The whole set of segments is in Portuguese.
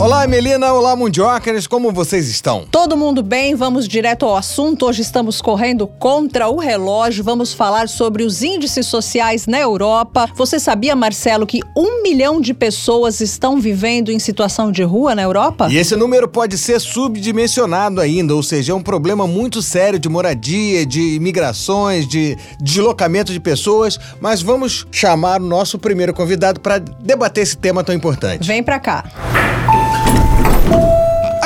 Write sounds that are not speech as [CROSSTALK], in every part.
Olá, Melina. Olá, Mundiocas. Como vocês estão? Todo mundo bem? Vamos direto ao assunto. Hoje estamos correndo contra o relógio. Vamos falar sobre os índices sociais na Europa. Você sabia, Marcelo, que um milhão de pessoas estão vivendo em situação de rua na Europa? E esse número pode ser subdimensionado ainda, ou seja, é um problema muito sério de moradia, de imigrações, de deslocamento de pessoas. Mas vamos chamar o nosso primeiro convidado para debater esse tema tão importante. Vem para cá.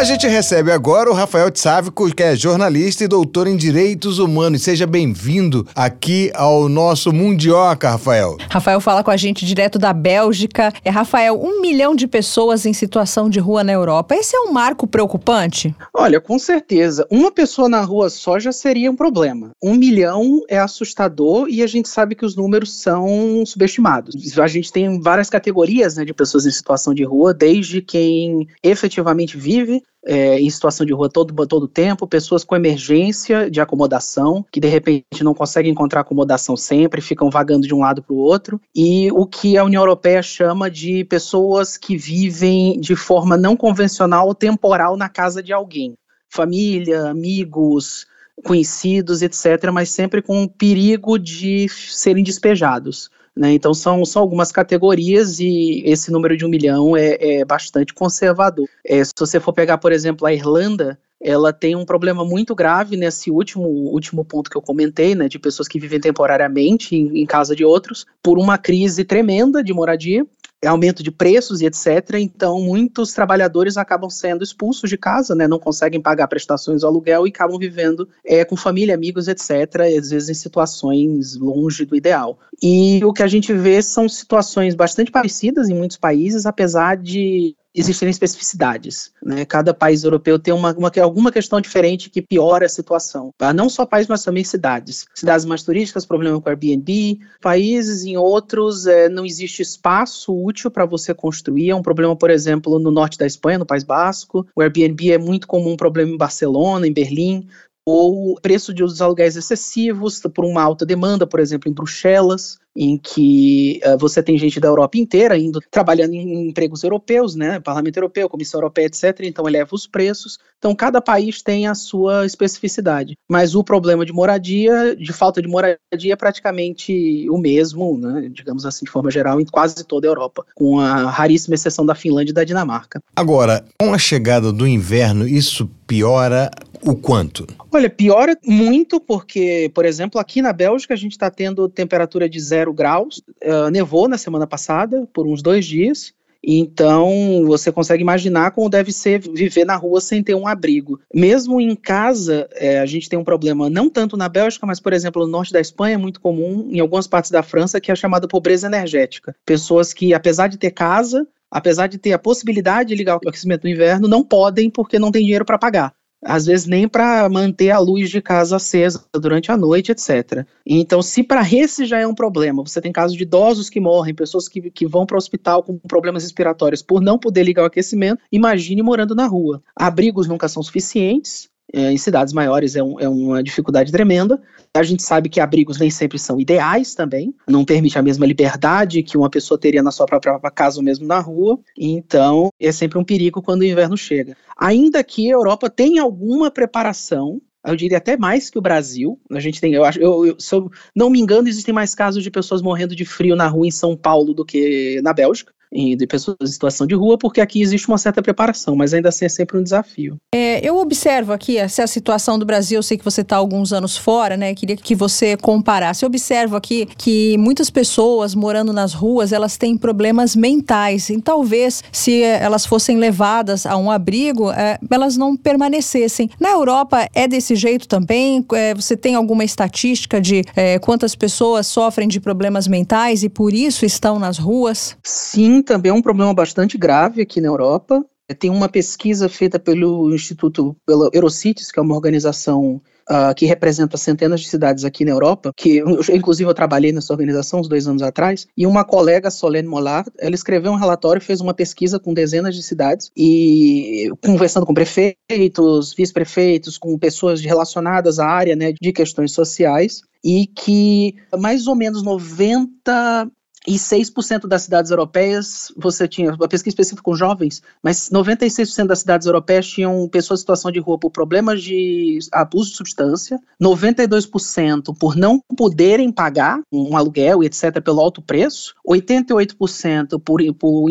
A gente recebe agora o Rafael Tsávico, que é jornalista e doutor em Direitos Humanos. Seja bem-vindo aqui ao nosso Mundioca, Rafael. Rafael fala com a gente direto da Bélgica. É, Rafael, um milhão de pessoas em situação de rua na Europa. Esse é um marco preocupante? Olha, com certeza. Uma pessoa na rua só já seria um problema. Um milhão é assustador e a gente sabe que os números são subestimados. A gente tem várias categorias né, de pessoas em situação de rua, desde quem efetivamente vive é, em situação de rua todo todo tempo, pessoas com emergência de acomodação, que de repente não conseguem encontrar acomodação sempre, ficam vagando de um lado para o outro, e o que a União Europeia chama de pessoas que vivem de forma não convencional ou temporal na casa de alguém. Família, amigos, conhecidos, etc., mas sempre com o perigo de serem despejados. Né? Então são, são algumas categorias e esse número de um milhão é, é bastante conservador. É, se você for pegar, por exemplo, a Irlanda, ela tem um problema muito grave nesse último, último ponto que eu comentei, né, de pessoas que vivem temporariamente em, em casa de outros, por uma crise tremenda de moradia, aumento de preços e etc. Então, muitos trabalhadores acabam sendo expulsos de casa, né? Não conseguem pagar prestações do aluguel e acabam vivendo é, com família, amigos, etc. Às vezes em situações longe do ideal. E o que a gente vê são situações bastante parecidas em muitos países, apesar de existem especificidades. Né? Cada país europeu tem uma, uma, alguma questão diferente que piora a situação. Tá? Não só países, mas também cidades. Cidades mais turísticas, problema com Airbnb. Países, em outros, é, não existe espaço útil para você construir. É um problema, por exemplo, no norte da Espanha, no País Basco. O Airbnb é muito comum um problema em Barcelona, em Berlim ou preço de os aluguéis excessivos por uma alta demanda, por exemplo, em Bruxelas em que uh, você tem gente da Europa inteira indo trabalhando em empregos europeus, né, Parlamento Europeu, Comissão Europeia, etc. Então eleva os preços. Então cada país tem a sua especificidade. Mas o problema de moradia, de falta de moradia, é praticamente o mesmo, né, digamos assim, de forma geral, em quase toda a Europa, com a raríssima exceção da Finlândia e da Dinamarca. Agora, com a chegada do inverno, isso piora o quanto? Olha, piora muito porque, por exemplo, aqui na Bélgica a gente está tendo temperatura de zero graus. Uh, nevou na semana passada por uns dois dias. Então, você consegue imaginar como deve ser viver na rua sem ter um abrigo. Mesmo em casa, é, a gente tem um problema, não tanto na Bélgica, mas, por exemplo, no norte da Espanha é muito comum, em algumas partes da França, que é a chamada pobreza energética. Pessoas que, apesar de ter casa, apesar de ter a possibilidade de ligar o aquecimento no inverno, não podem porque não tem dinheiro para pagar às vezes nem para manter a luz de casa acesa durante a noite, etc. Então, se para esse já é um problema, você tem casos de idosos que morrem, pessoas que, que vão para o hospital com problemas respiratórios por não poder ligar o aquecimento, imagine morando na rua. Abrigos nunca são suficientes, é, em cidades maiores é, um, é, uma dificuldade tremenda. A gente sabe que abrigos nem sempre são ideais também, não permite a mesma liberdade que uma pessoa teria na sua própria casa ou mesmo na rua. Então, é sempre um perigo quando o inverno chega. Ainda que a Europa tenha alguma preparação eu diria até mais que o Brasil. A gente tem, eu acho, eu, eu, se eu não me engano, existem mais casos de pessoas morrendo de frio na rua em São Paulo do que na Bélgica de pessoas em situação de rua, porque aqui existe uma certa preparação, mas ainda assim é sempre um desafio. É, eu observo aqui essa situação do Brasil, eu sei que você está alguns anos fora, né? Queria que você comparasse. Eu observo aqui que muitas pessoas morando nas ruas, elas têm problemas mentais, e talvez se elas fossem levadas a um abrigo, é, elas não permanecessem. Na Europa é desse jeito também? É, você tem alguma estatística de é, quantas pessoas sofrem de problemas mentais e por isso estão nas ruas? Sim, também é um problema bastante grave aqui na Europa. Tem uma pesquisa feita pelo Instituto, pela Eurocities, que é uma organização uh, que representa centenas de cidades aqui na Europa, que eu, inclusive eu trabalhei nessa organização uns dois anos atrás, e uma colega, Solène Mollard, ela escreveu um relatório, fez uma pesquisa com dezenas de cidades e conversando com prefeitos, vice-prefeitos, com pessoas relacionadas à área né, de questões sociais, e que mais ou menos 90 e 6% das cidades europeias, você tinha uma pesquisa específica com jovens, mas 96% das cidades europeias tinham pessoas em situação de rua por problemas de abuso de substância, 92% por não poderem pagar um aluguel etc. pelo alto preço, 88% por, por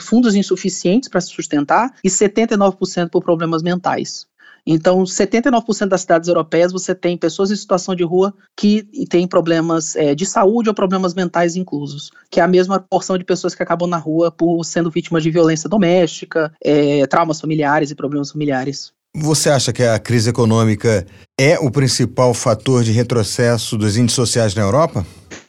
fundos insuficientes para se sustentar e 79% por problemas mentais. Então, 79% das cidades europeias você tem pessoas em situação de rua que têm problemas é, de saúde ou problemas mentais inclusos, que é a mesma porção de pessoas que acabam na rua por sendo vítimas de violência doméstica, é, traumas familiares e problemas familiares. Você acha que a crise econômica é o principal fator de retrocesso dos índices sociais na Europa?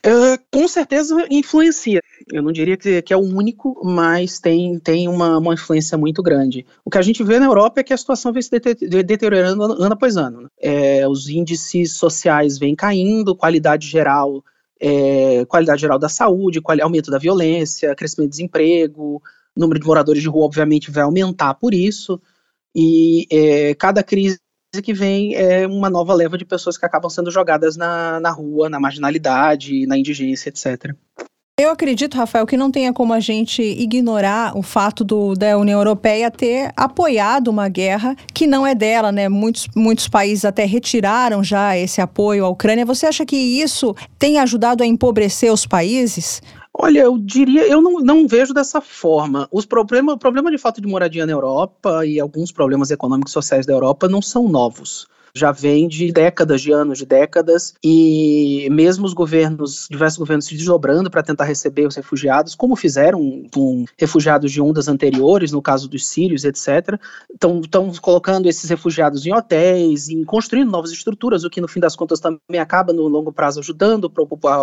Uh, com certeza influencia. Eu não diria que, que é o único, mas tem, tem uma, uma, influência muito grande. O que a gente vê na Europa é que a situação vem se deteriorando ano após ano. Né? É, os índices sociais vêm caindo, qualidade geral, é, qualidade geral da saúde, aumento da violência, crescimento do desemprego, número de moradores de rua, obviamente, vai aumentar por isso. E é, cada crise que vem é uma nova leva de pessoas que acabam sendo jogadas na, na rua, na marginalidade, na indigência, etc. Eu acredito, Rafael, que não tenha como a gente ignorar o fato do, da União Europeia ter apoiado uma guerra que não é dela, né? Muitos, muitos países até retiraram já esse apoio à Ucrânia. Você acha que isso tem ajudado a empobrecer os países? Olha, eu diria, eu não, não vejo dessa forma. Os problemas, o problema de falta de moradia na Europa e alguns problemas econômicos sociais da Europa não são novos já vem de décadas, de anos, de décadas, e mesmo os governos, diversos governos se desdobrando para tentar receber os refugiados, como fizeram com refugiados de ondas anteriores, no caso dos sírios, etc., estão colocando esses refugiados em hotéis, em construindo novas estruturas, o que no fim das contas também acaba no longo prazo ajudando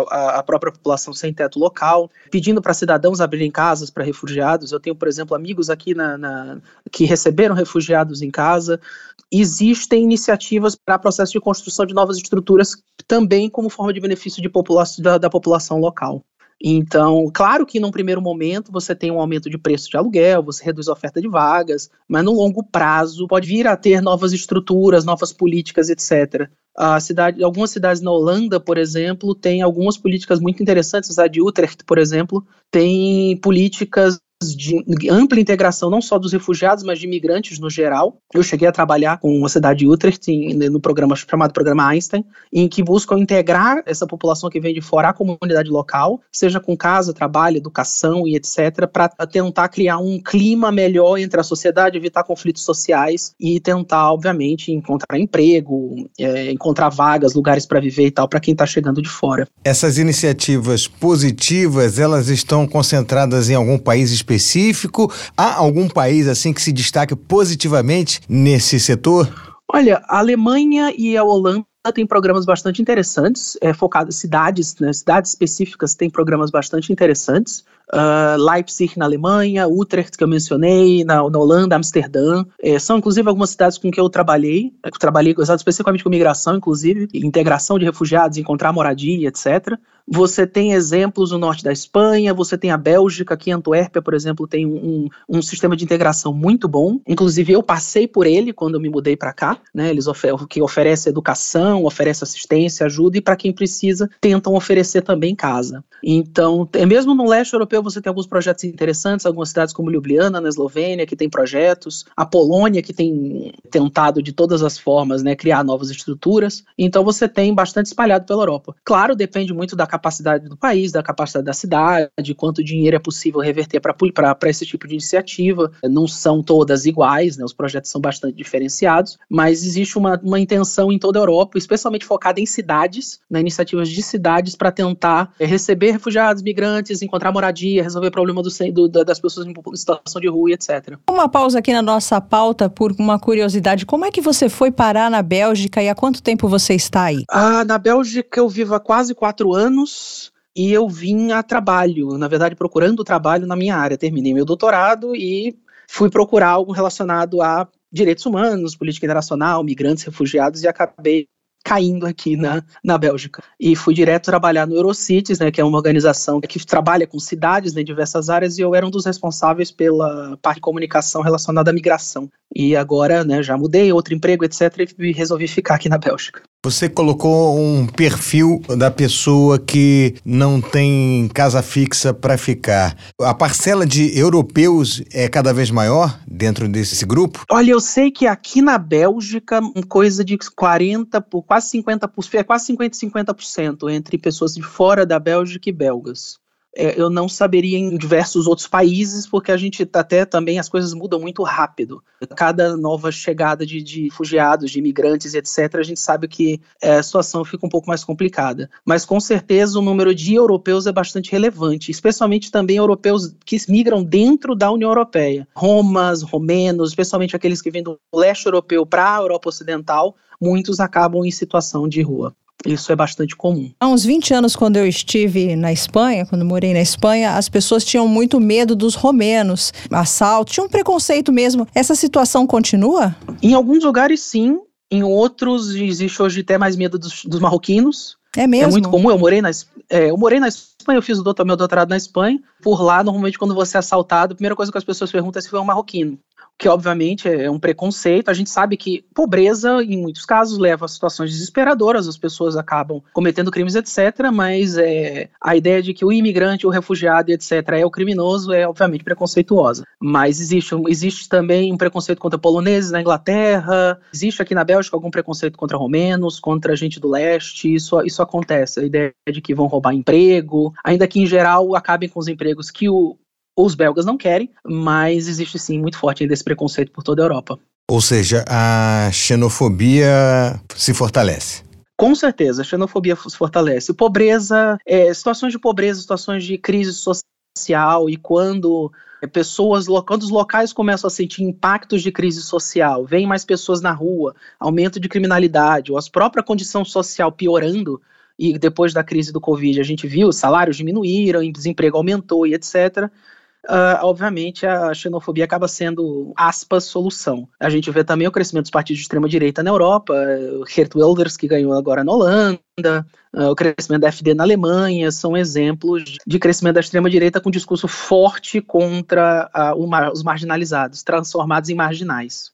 a, própria população sem teto local, pedindo para cidadãos abrirem casas para refugiados. Eu tenho, por exemplo, amigos aqui na, na, que receberam refugiados em casa. Existem iniciativas iniciativas para processo de construção de novas estruturas, também como forma de benefício de população, da, da população local. Então, claro que num primeiro momento você tem um aumento de preço de aluguel, você reduz a oferta de vagas, mas no longo prazo pode vir a ter novas estruturas, novas políticas, etc. A cidade, algumas cidades na Holanda, por exemplo, têm algumas políticas muito interessantes. A de Utrecht, por exemplo, tem políticas de ampla integração não só dos refugiados, mas de imigrantes no geral. Eu cheguei a trabalhar com a cidade de Utrecht em, no programa chamado Programa Einstein, em que buscam integrar essa população que vem de fora à comunidade local, seja com casa, trabalho, educação e etc, para tentar criar um clima melhor entre a sociedade, evitar conflitos sociais e tentar, obviamente, encontrar emprego, é, encontrar vagas, lugares para viver e tal para quem está chegando de fora. Essas iniciativas positivas, elas estão concentradas em algum país específico? Específico? Há algum país assim que se destaque positivamente nesse setor? Olha, a Alemanha e a Holanda têm programas bastante interessantes, é, focados cidades, né, cidades específicas têm programas bastante interessantes. Uh, Leipzig na Alemanha, Utrecht que eu mencionei, na, na Holanda, Amsterdã. É, são inclusive algumas cidades com que eu trabalhei, eu trabalhei especificamente com migração, inclusive, integração de refugiados, encontrar moradia, etc. Você tem exemplos no norte da Espanha, você tem a Bélgica, aqui em Antuérpia, por exemplo, tem um, um sistema de integração muito bom. Inclusive, eu passei por ele quando eu me mudei para cá, né? Eles ofer que oferece educação, oferece assistência, ajuda, e para quem precisa, tentam oferecer também casa. Então, é mesmo no leste europeu, você tem alguns projetos interessantes, algumas cidades como Ljubljana, na Eslovênia, que tem projetos, a Polônia, que tem tentado de todas as formas, né, criar novas estruturas. Então, você tem bastante espalhado pela Europa. Claro, depende muito da capacidade do país, da capacidade da cidade, quanto dinheiro é possível reverter para esse tipo de iniciativa. Não são todas iguais, né, os projetos são bastante diferenciados, mas existe uma, uma intenção em toda a Europa, especialmente focada em cidades, né, iniciativas de cidades para tentar é, receber refugiados, migrantes, encontrar moradia, resolver problema do, do, das pessoas em situação de rua, etc. Uma pausa aqui na nossa pauta por uma curiosidade. Como é que você foi parar na Bélgica e há quanto tempo você está aí? Ah, na Bélgica eu vivo há quase quatro anos anos e eu vim a trabalho, na verdade procurando trabalho na minha área. Terminei meu doutorado e fui procurar algo relacionado a direitos humanos, política internacional, migrantes, refugiados, e acabei caindo aqui na, na Bélgica. E fui direto trabalhar no Eurocities, né, que é uma organização que trabalha com cidades né, em diversas áreas, e eu era um dos responsáveis pela parte de comunicação relacionada à migração. E agora, né, já mudei, outro emprego, etc, e resolvi ficar aqui na Bélgica. Você colocou um perfil da pessoa que não tem casa fixa para ficar. A parcela de europeus é cada vez maior dentro desse grupo? Olha, eu sei que aqui na Bélgica, coisa de 40, por quase 50%, é quase 50 50% entre pessoas de fora da Bélgica e belgas eu não saberia em diversos outros países, porque a gente tá até também as coisas mudam muito rápido. Cada nova chegada de, de refugiados, de imigrantes, etc., a gente sabe que é, a situação fica um pouco mais complicada. Mas com certeza o número de europeus é bastante relevante, especialmente também europeus que migram dentro da União Europeia. Romas, romenos, especialmente aqueles que vêm do leste europeu para a Europa Ocidental, muitos acabam em situação de rua. Isso é bastante comum. Há uns 20 anos, quando eu estive na Espanha, quando morei na Espanha, as pessoas tinham muito medo dos romenos, assalto, tinha um preconceito mesmo. Essa situação continua? Em alguns lugares, sim. Em outros, existe hoje até mais medo dos, dos marroquinos. É mesmo? É muito comum. Eu morei na, é, eu morei na Espanha, eu fiz o doutor, meu doutorado na Espanha. Por lá, normalmente, quando você é assaltado, a primeira coisa que as pessoas perguntam é se foi um marroquino que obviamente é um preconceito. A gente sabe que pobreza, em muitos casos, leva a situações desesperadoras, as pessoas acabam cometendo crimes, etc. Mas é, a ideia de que o imigrante, o refugiado, etc., é o criminoso é obviamente preconceituosa. Mas existe, existe também um preconceito contra poloneses na Inglaterra, existe aqui na Bélgica algum preconceito contra romenos, contra gente do leste, isso, isso acontece. A ideia de que vão roubar emprego, ainda que em geral acabem com os empregos que o, os belgas não querem, mas existe sim muito forte ainda esse preconceito por toda a Europa. Ou seja, a xenofobia se fortalece. Com certeza, a xenofobia se fortalece. Pobreza, é, situações de pobreza, situações de crise social e quando é, pessoas, quando os locais começam a sentir impactos de crise social, vem mais pessoas na rua, aumento de criminalidade, ou a própria condição social piorando, e depois da crise do Covid a gente viu, os salários diminuíram, o desemprego aumentou e etc uh, obviamente a xenofobia acaba sendo, aspas, solução. A gente vê também o crescimento dos partidos de extrema-direita na Europa, o Geert Wilders, que ganhou agora na Holanda, uh, o crescimento da FD na Alemanha, são exemplos de crescimento da extrema-direita com discurso forte contra uh, os marginalizados, transformados em marginais.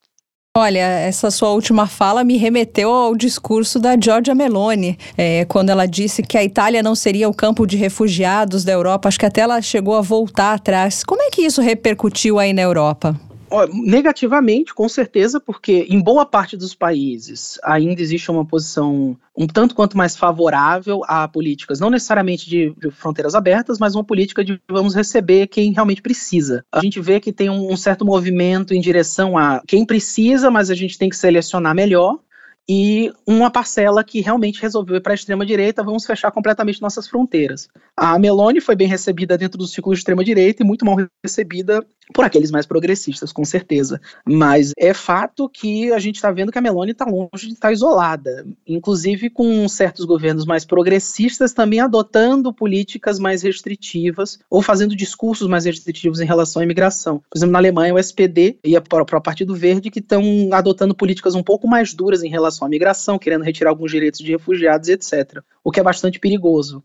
Olha, essa sua última fala me remeteu ao discurso da Giorgia Meloni, é, quando ela disse que a Itália não seria o campo de refugiados da Europa. Acho que até ela chegou a voltar atrás. Como é que isso repercutiu aí na Europa? Negativamente, com certeza, porque em boa parte dos países ainda existe uma posição um tanto quanto mais favorável a políticas, não necessariamente de, de fronteiras abertas, mas uma política de vamos receber quem realmente precisa. A gente vê que tem um, um certo movimento em direção a quem precisa, mas a gente tem que selecionar melhor e uma parcela que realmente resolveu ir para a extrema-direita, vamos fechar completamente nossas fronteiras. A Meloni foi bem recebida dentro do ciclo de extrema-direita e muito mal recebida por aqueles mais progressistas, com certeza. Mas é fato que a gente está vendo que a Meloni está longe de estar tá isolada, inclusive com certos governos mais progressistas também adotando políticas mais restritivas ou fazendo discursos mais restritivos em relação à imigração. Por exemplo, na Alemanha, o SPD e o Partido Verde que estão adotando políticas um pouco mais duras em relação à migração, querendo retirar alguns direitos de refugiados, etc. O que é bastante perigoso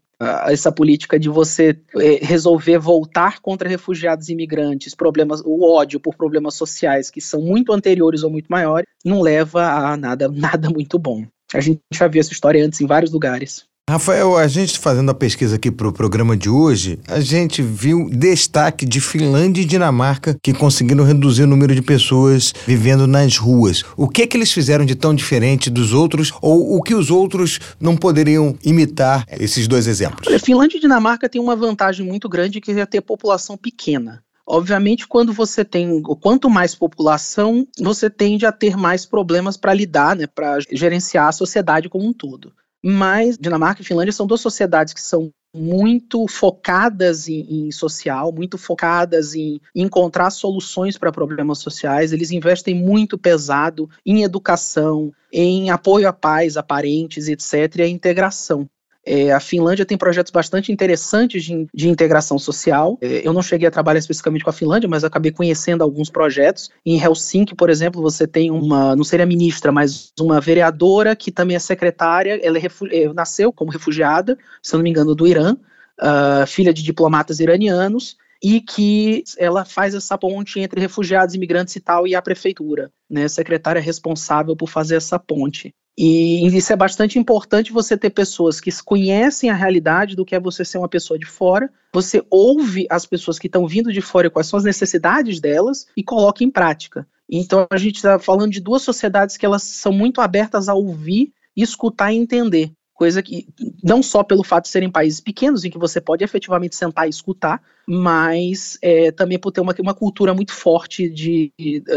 essa política de você é, resolver voltar contra refugiados e imigrantes, problemas, o ódio por problemas sociais que são muito anteriores ou muito maiores, não leva a nada, [LAUGHS] nada muito bom. A gente já viu essa história antes em vários lugares. Rafael, a gente fazendo a pesquisa aqui para o programa de hoje, a gente viu destaque de Finlândia e Dinamarca que conseguiram reduzir o número de pessoas vivendo nas ruas. O que é que eles fizeram de tão diferente dos outros ou o que os outros não poderiam imitar esses dois exemplos? Olha, Finlândia e Dinamarca têm uma vantagem muito grande que é ter população pequena. Obviamente, quando você tem, quanto mais população, você tende a ter mais problemas para lidar, né, para gerenciar a sociedade como um todo. Mas Dinamarca e Finlândia são duas sociedades que são muito focadas em, em, social, muito focadas em, em encontrar soluções para problemas sociais. Eles investem muito pesado em educação, em apoio a pais, a parentes, etc., e a integração. É, a Finlândia tem projetos bastante interessantes de, de integração social. É, eu não cheguei a trabalhar especificamente com a Finlândia, mas acabei conhecendo alguns projetos. Em Helsinki, por exemplo, você tem uma, não seria ministra, mas uma vereadora que também é secretária. Ela é, é nasceu como refugiada, se não me engano, do Irã, uh, filha de diplomatas iranianos e que ela faz essa ponte entre refugiados, imigrantes e tal, e a prefeitura, né, secretária responsável por fazer essa ponte. E isso é bastante importante você ter pessoas que conhecem a realidade do que é você ser uma pessoa de fora, você ouve as pessoas que estão vindo de fora quais são as necessidades delas e coloca em prática. Então a gente está falando de duas sociedades que elas são muito abertas a ouvir, escutar e entender coisa que não só pelo fato de serem países pequenos em que você pode efetivamente sentar e escutar, mas é, também por ter uma, uma cultura muito forte de,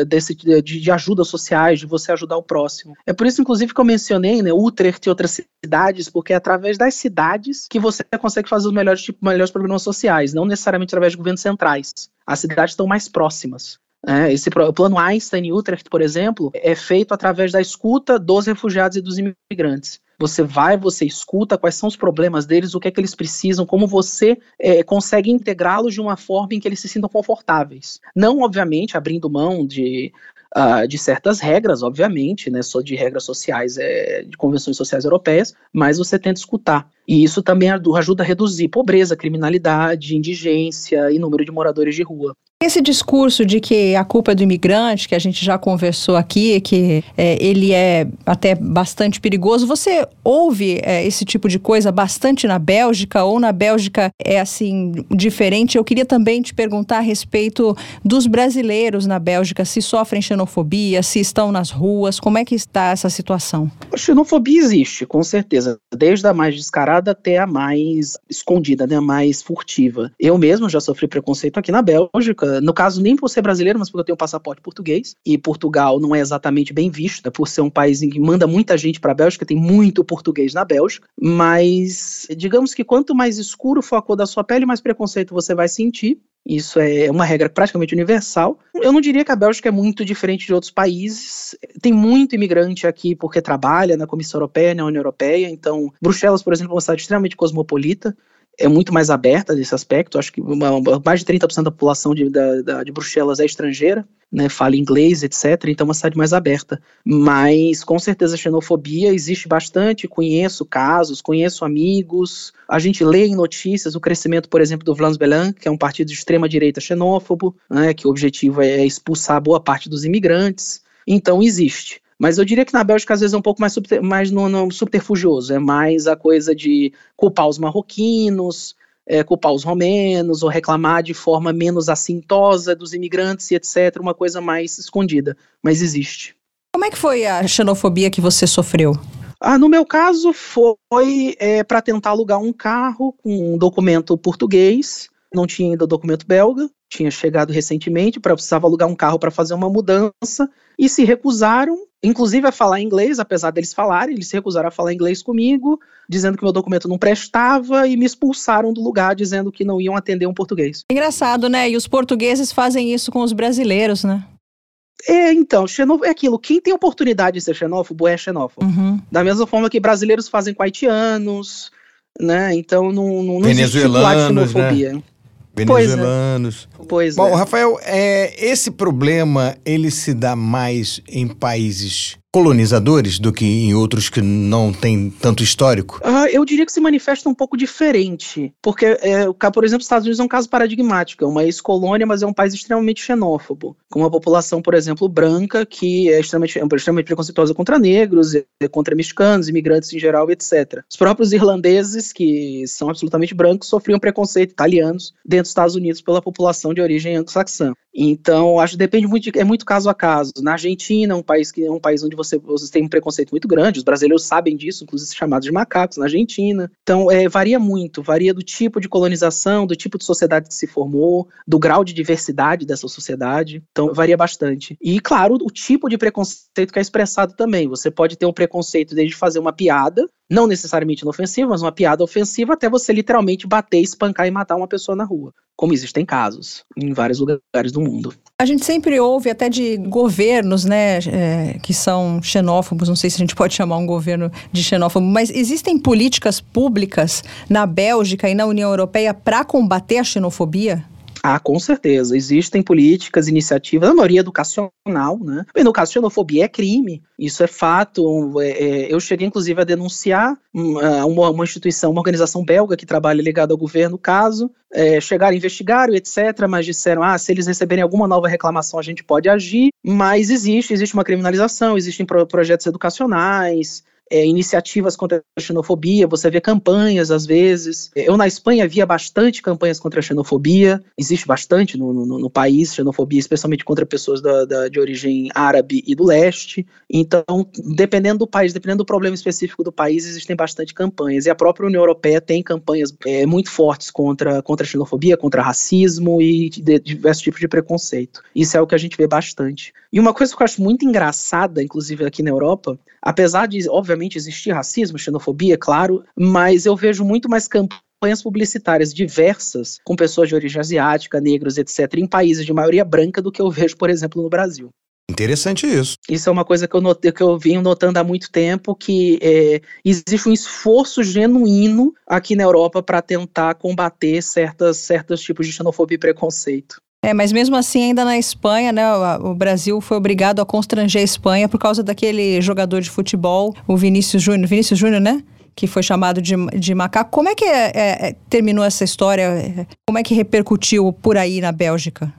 desse, de, de ajuda sociais, de você ajudar o próximo. É por isso, inclusive, que eu mencionei né, Utrecht e outras cidades, porque é através das cidades que você consegue fazer os melhores, tipo, melhores programas sociais, não necessariamente através de governos centrais. As cidades estão mais próximas. É, esse o plano Einstein em Utrecht, por exemplo, é feito através da escuta dos refugiados e dos imigrantes. Você vai, você escuta quais são os problemas deles, o que é que eles precisam, como você é, consegue integrá-los de uma forma em que eles se sintam confortáveis. Não, obviamente, abrindo mão de, uh, de certas regras, obviamente, né, só de regras sociais, é, de convenções sociais europeias, mas você tenta escutar. E isso também ajuda a reduzir pobreza, criminalidade, indigência e número de moradores de rua. Esse discurso de que a culpa é do imigrante, que a gente já conversou aqui, que é, ele é até bastante perigoso, você ouve é, esse tipo de coisa bastante na Bélgica ou na Bélgica é assim diferente? Eu queria também te perguntar a respeito dos brasileiros na Bélgica, se sofrem xenofobia, se estão nas ruas, como é que está essa situação? A xenofobia existe, com certeza, desde a mais descarada até a mais escondida, né, a mais furtiva. Eu mesmo já sofri preconceito aqui na Bélgica no caso, nem por ser brasileiro, mas porque eu tenho passaporte português. E Portugal não é exatamente bem visto, né, por ser um país em que manda muita gente para a Bélgica, tem muito português na Bélgica. Mas digamos que quanto mais escuro for a cor da sua pele, mais preconceito você vai sentir. Isso é uma regra praticamente universal. Eu não diria que a Bélgica é muito diferente de outros países. Tem muito imigrante aqui porque trabalha na Comissão Europeia, na União Europeia. Então, Bruxelas, por exemplo, é uma cidade extremamente cosmopolita é muito mais aberta nesse aspecto. Acho que uma, mais de 30% da população de, da, da, de Bruxelas é estrangeira, né, fala inglês, etc. Então é uma cidade mais aberta. Mas com certeza a xenofobia existe bastante. Conheço casos, conheço amigos. A gente lê em notícias o crescimento, por exemplo, do Vlaams Belang, que é um partido de extrema direita xenófobo, né, que o objetivo é expulsar boa parte dos imigrantes. Então existe. Mas eu diria que na Bélgica às vezes é um pouco mais, subter, mais no, no subterfugioso, é mais a coisa de culpar os marroquinos, é, culpar os romenos, ou reclamar de forma menos assintosa dos imigrantes e etc., uma coisa mais escondida, mas existe. Como é que foi a xenofobia que você sofreu? Ah, no meu caso foi é, para tentar alugar um carro com um documento português, não tinha ainda documento belga, tinha chegado recentemente, para precisava alugar um carro para fazer uma mudança e se recusaram, inclusive a falar inglês, apesar deles falarem, eles se recusaram a falar inglês comigo, dizendo que meu documento não prestava e me expulsaram do lugar dizendo que não iam atender um português. Engraçado, né? E os portugueses fazem isso com os brasileiros, né? É, então, xenófobo é aquilo. Quem tem oportunidade de ser xenófobo é xenófobo. Uhum. Da mesma forma que brasileiros fazem com haitianos, né? Então não, não, não existe xenofobia. Né? Venezuelanos. Pois é. Pois Bom, é. Rafael, é, esse problema ele se dá mais em países colonizadores do que em outros que não têm tanto histórico? Uh, eu diria que se manifesta um pouco diferente, porque, é, por exemplo, os Estados Unidos é um caso paradigmático, é uma ex-colônia, mas é um país extremamente xenófobo, com uma população, por exemplo, branca, que é extremamente, é extremamente preconceituosa contra negros, contra mexicanos, imigrantes em geral, etc. Os próprios irlandeses, que são absolutamente brancos, sofriam preconceito, italianos, dentro dos Estados Unidos pela população de origem anglo-saxã. Então, acho que depende muito, de, é muito caso a caso. Na Argentina, um país que é um país onde você, você tem um preconceito muito grande, os brasileiros sabem disso, inclusive chamados de macacos na Argentina. Então, é, varia muito, varia do tipo de colonização, do tipo de sociedade que se formou, do grau de diversidade dessa sociedade. Então, varia bastante. E, claro, o tipo de preconceito que é expressado também. Você pode ter um preconceito desde fazer uma piada, não necessariamente inofensiva, mas uma piada ofensiva, até você literalmente bater, espancar e matar uma pessoa na rua, como existem casos em vários lugares do mundo. A gente sempre ouve até de governos, né, é, que são xenófobos, não sei se a gente pode chamar um governo de xenófobo, mas existem políticas públicas na Bélgica e na União Europeia para combater a xenofobia? Ah, com certeza. Existem políticas, iniciativas, na maioria educacional, né? No caso, xenofobia é crime, isso é fato. É, é, eu cheguei, inclusive, a denunciar uma, uma, instituição, uma organização belga que trabalha ligada ao governo, caso. É, chegaram, investigaram, etc., mas disseram: ah, se eles receberem alguma nova reclamação, a gente pode agir. Mas existe, existe uma criminalização, existem pro, projetos educacionais, é, iniciativas contra a xenofobia, você vê campanhas às vezes. Eu na Espanha via bastante campanhas contra a xenofobia, existe bastante no, no, no país xenofobia, especialmente contra pessoas da, da, de origem árabe e do leste. Então, dependendo do país, dependendo do problema específico do país, existem bastante campanhas. E a própria União Europeia tem campanhas é, muito fortes contra, contra a xenofobia, contra racismo e de, diversos tipos de preconceito. Isso é o que a gente vê bastante. E uma coisa que eu acho muito engraçada, inclusive aqui na Europa, apesar de, obviamente, obviamente existir racismo, xenofobia, claro, mas eu vejo muito mais campanhas publicitárias diversas com pessoas de origem asiática, negros, etc., em países de maioria branca do que eu vejo, por exemplo, no Brasil. Interessante isso. Isso é uma coisa que eu, notei, que eu venho notando há muito tempo, que é, existe um esforço genuíno aqui na Europa para tentar combater certas, certos tipos de xenofobia e preconceito. É, mas mesmo assim, ainda na Espanha, né, o Brasil foi obrigado a constranger a Espanha por causa daquele jogador de futebol, o Vinícius Júnior. Vinícius Júnior, né? que foi chamado de, de macaco. Como é que é, é, é terminou essa história? Como é que repercutiu por aí na Bélgica?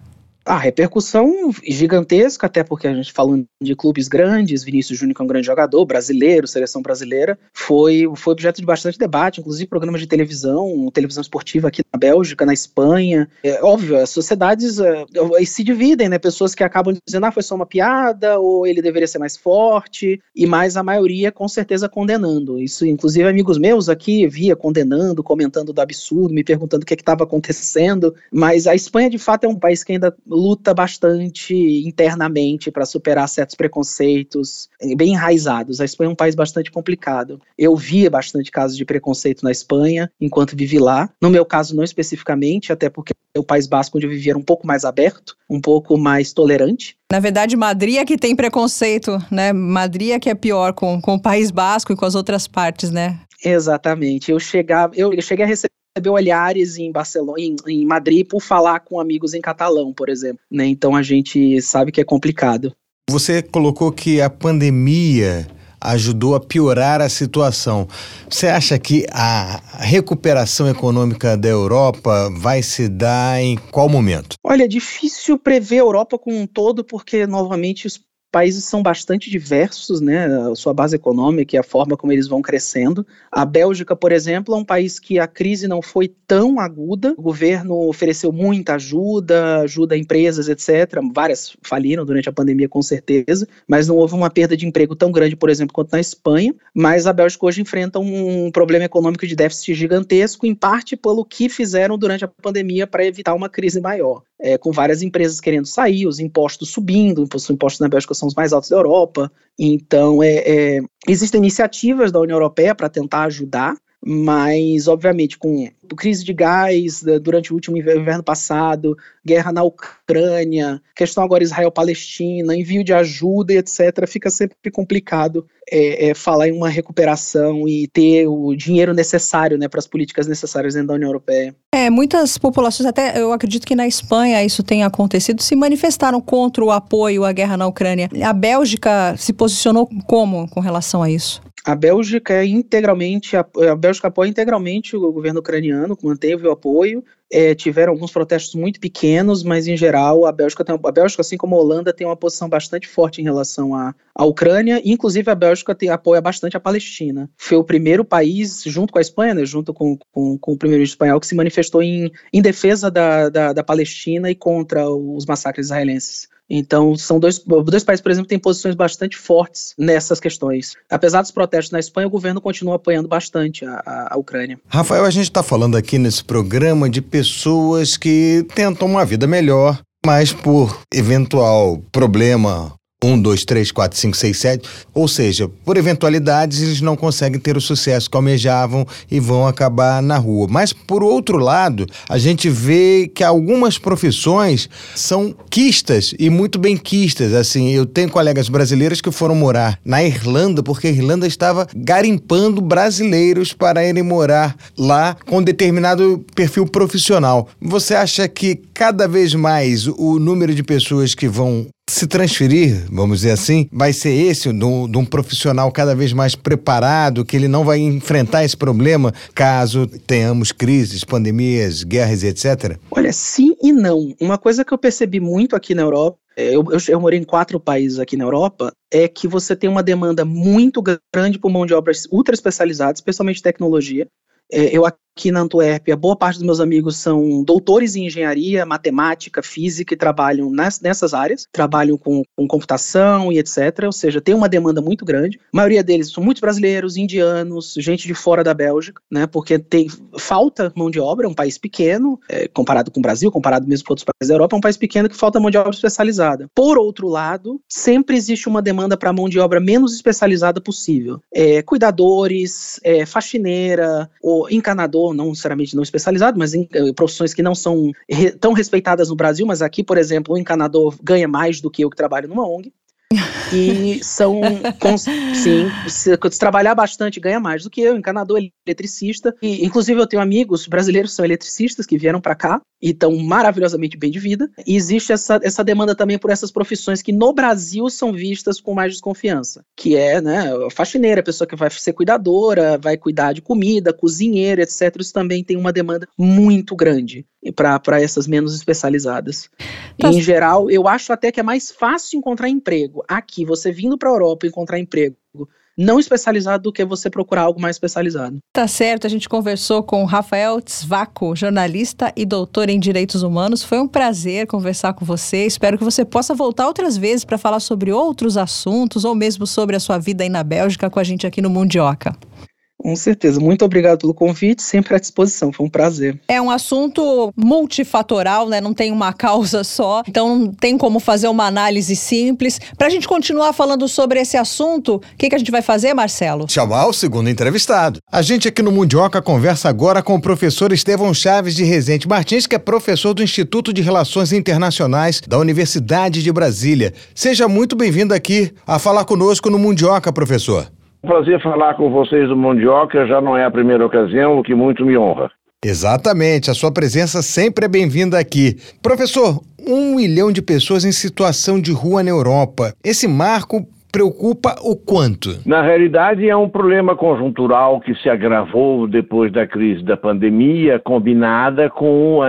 A repercussão gigantesca, até porque a gente falando de clubes grandes, Vinícius Júnior é um grande jogador, brasileiro, seleção brasileira, foi, foi objeto de bastante debate, inclusive programas de televisão, televisão esportiva aqui na Bélgica, na Espanha. É óbvio, as sociedades é, se dividem, né? Pessoas que acabam dizendo, ah, foi só uma piada, ou ele deveria ser mais forte, e mais a maioria com certeza condenando. Isso, inclusive, amigos meus aqui via condenando, comentando do absurdo, me perguntando o que é estava acontecendo, mas a Espanha, de fato, é um país que ainda luta bastante internamente para superar certos preconceitos bem enraizados. A Espanha é um país bastante complicado. Eu via bastante casos de preconceito na Espanha enquanto vivi lá. No meu caso, não especificamente, até porque o País Basco onde eu vivia era um pouco mais aberto, um pouco mais tolerante. Na verdade, Madrid é que tem preconceito, né? Madrid é que é pior com, com o País Basco e com as outras partes, né? Exatamente. Eu chegava, eu cheguei a receber recebeu olhares em Barcelona, em, em, Madrid por falar com amigos em catalão, por exemplo. Né? Então a gente sabe que é complicado. Você colocou que a pandemia ajudou a piorar a situação. Você acha que a recuperação econômica da Europa vai se dar em qual momento? Olha, é difícil prever a Europa como um todo, porque, novamente, os países são bastante diversos, né? A sua base econômica e a forma como eles vão crescendo. A Bélgica, por exemplo, é um país que a crise não foi tão aguda. O governo ofereceu muita ajuda, ajuda a empresas, etc. Várias faliram durante a pandemia, com certeza, mas não houve uma perda de emprego tão grande, por exemplo, quanto na Espanha. Mas a Bélgica hoje enfrenta um problema econômico de déficit gigantesco, em parte pelo que fizeram durante a pandemia para evitar uma crise maior é, com várias empresas querendo sair, os impostos subindo, os impostos na Bélgica são os mais altos da Europa. Então, é, é, existem iniciativas da União Europeia para tentar ajudar, mas, obviamente, com crise de gás durante o último inverno passado, guerra na Ucrânia, questão agora Israel-Palestina, envio de ajuda e etc., fica sempre complicado é, é, falar em uma recuperação e ter o dinheiro necessário né, para as políticas necessárias dentro da União Europeia. É, muitas populações, até eu acredito que na Espanha isso tenha acontecido, se manifestaram contra o apoio à guerra na Ucrânia. A Bélgica se posicionou como com relação a isso? A Bélgica é integralmente, a, Bélgica apoia integralmente o governo ucraniano, manteve o apoio. É, tiveram alguns protestos muito pequenos, mas em geral a Bélgica, tem, a Bélgica, assim como a Holanda, tem uma posição bastante forte em relação à, à Ucrânia. Inclusive a Bélgica tem, apoia bastante a Palestina. Foi o primeiro país, junto com a Espanha, né, junto com, com, com o primeiro-ministro espanhol, que se manifestou em, em defesa da, da, da Palestina e contra os massacres israelenses. Então, são dois, dois países, por exemplo, têm posições bastante fortes nessas questões. Apesar dos protestos na Espanha, o governo continua apoiando bastante a, a, Ucrânia. Rafael, a gente está falando aqui nesse programa de pessoas que tentam uma vida melhor, mas por eventual problema um, dois, três, quatro, cinco, seis, sete. Ou seja, por eventualidades, eles não conseguem ter o sucesso que almejavam e vão acabar na rua. Mas, por outro lado, a gente vê que algumas profissões são quistas e muito bem quistas. Assim, eu tenho colegas brasileiros que foram morar na Irlanda porque a Irlanda estava garimpando brasileiros para irem morar lá com determinado perfil profissional. Você acha que cada vez mais o número de pessoas que vão se transferir, vamos dizer assim, vai ser esse de um profissional cada vez mais preparado, que ele não vai enfrentar esse problema caso tenhamos crises, pandemias, guerras, etc? Olha, sim e não. Uma coisa que eu percebi muito aqui na Europa é, eu, eu, eu, morei em quatro países aqui na Europa, é que você tem uma demanda muito grande por mão de obra ultra especializada, especialmente tecnologia. É, eu aqui na Antuérpia, boa parte dos meus amigos são doutores em engenharia, matemática, física e trabalham nas, nessas áreas, trabalham com, com, computação e etc. Ou seja, tem uma demanda muito grande. A maioria deles são muitos brasileiros, indianos, gente de fora da Bélgica, né? Porque tem falta mão de obra, é um país pequeno, é, comparado com o Brasil, comparado mesmo com outros países da Europa, é um país pequeno que falta mão de obra especializada. Por outro lado, sempre existe uma demanda para mão de obra menos especializada possível. É, cuidadores, é, faxineira, ou encanador não necessariamente não especializado, mas em eh, profissões que não são re, tão respeitadas no Brasil, mas aqui, por exemplo, o encanador ganha mais do que eu que trabalho numa ONG. E são. sim, se, trabalhar bastante, ganha mais do que eu, encanador, eletricista. E, inclusive, eu tenho amigos brasileiros que são eletricistas que vieram para cá e estão maravilhosamente bem de vida. E existe essa, essa demanda também por essas profissões que no Brasil são vistas com mais desconfiança, que é né, faxineira, a pessoa que vai ser cuidadora, vai cuidar de comida, cozinheiro, etc. Isso também tem uma demanda muito grande para essas menos especializadas. Tá. em geral, eu acho até que é mais fácil encontrar emprego aqui, você vindo para a Europa encontrar emprego não especializado do que você procurar algo mais especializado. Tá certo, a gente conversou com Rafael Tzvaco, jornalista e doutor em Direitos Humanos. Foi um prazer conversar com você. Espero que você possa voltar outras vezes para falar sobre outros assuntos ou mesmo sobre a sua vida aí na Bélgica com a gente aqui no Mundioca. Com certeza. Muito obrigado pelo convite, sempre à disposição. Foi um prazer. É um assunto multifatoral, né? Não tem uma causa só, então não tem como fazer uma análise simples. Para a gente continuar falando sobre esse assunto, o que, que a gente vai fazer, Marcelo? Chamar o segundo entrevistado. A gente aqui no Mundioca conversa agora com o professor Estevão Chaves de Rezende Martins, que é professor do Instituto de Relações Internacionais da Universidade de Brasília. Seja muito bem-vindo aqui a falar conosco no Mundioca, professor prazer falar com vocês do Mundioca, já não é a primeira ocasião, o que muito me honra. Exatamente, a sua presença sempre é bem-vinda aqui. Professor, um milhão de pessoas em situação de rua na Europa. Esse marco preocupa o quanto? Na realidade, é um problema conjuntural que se agravou depois da crise da pandemia, combinada com a,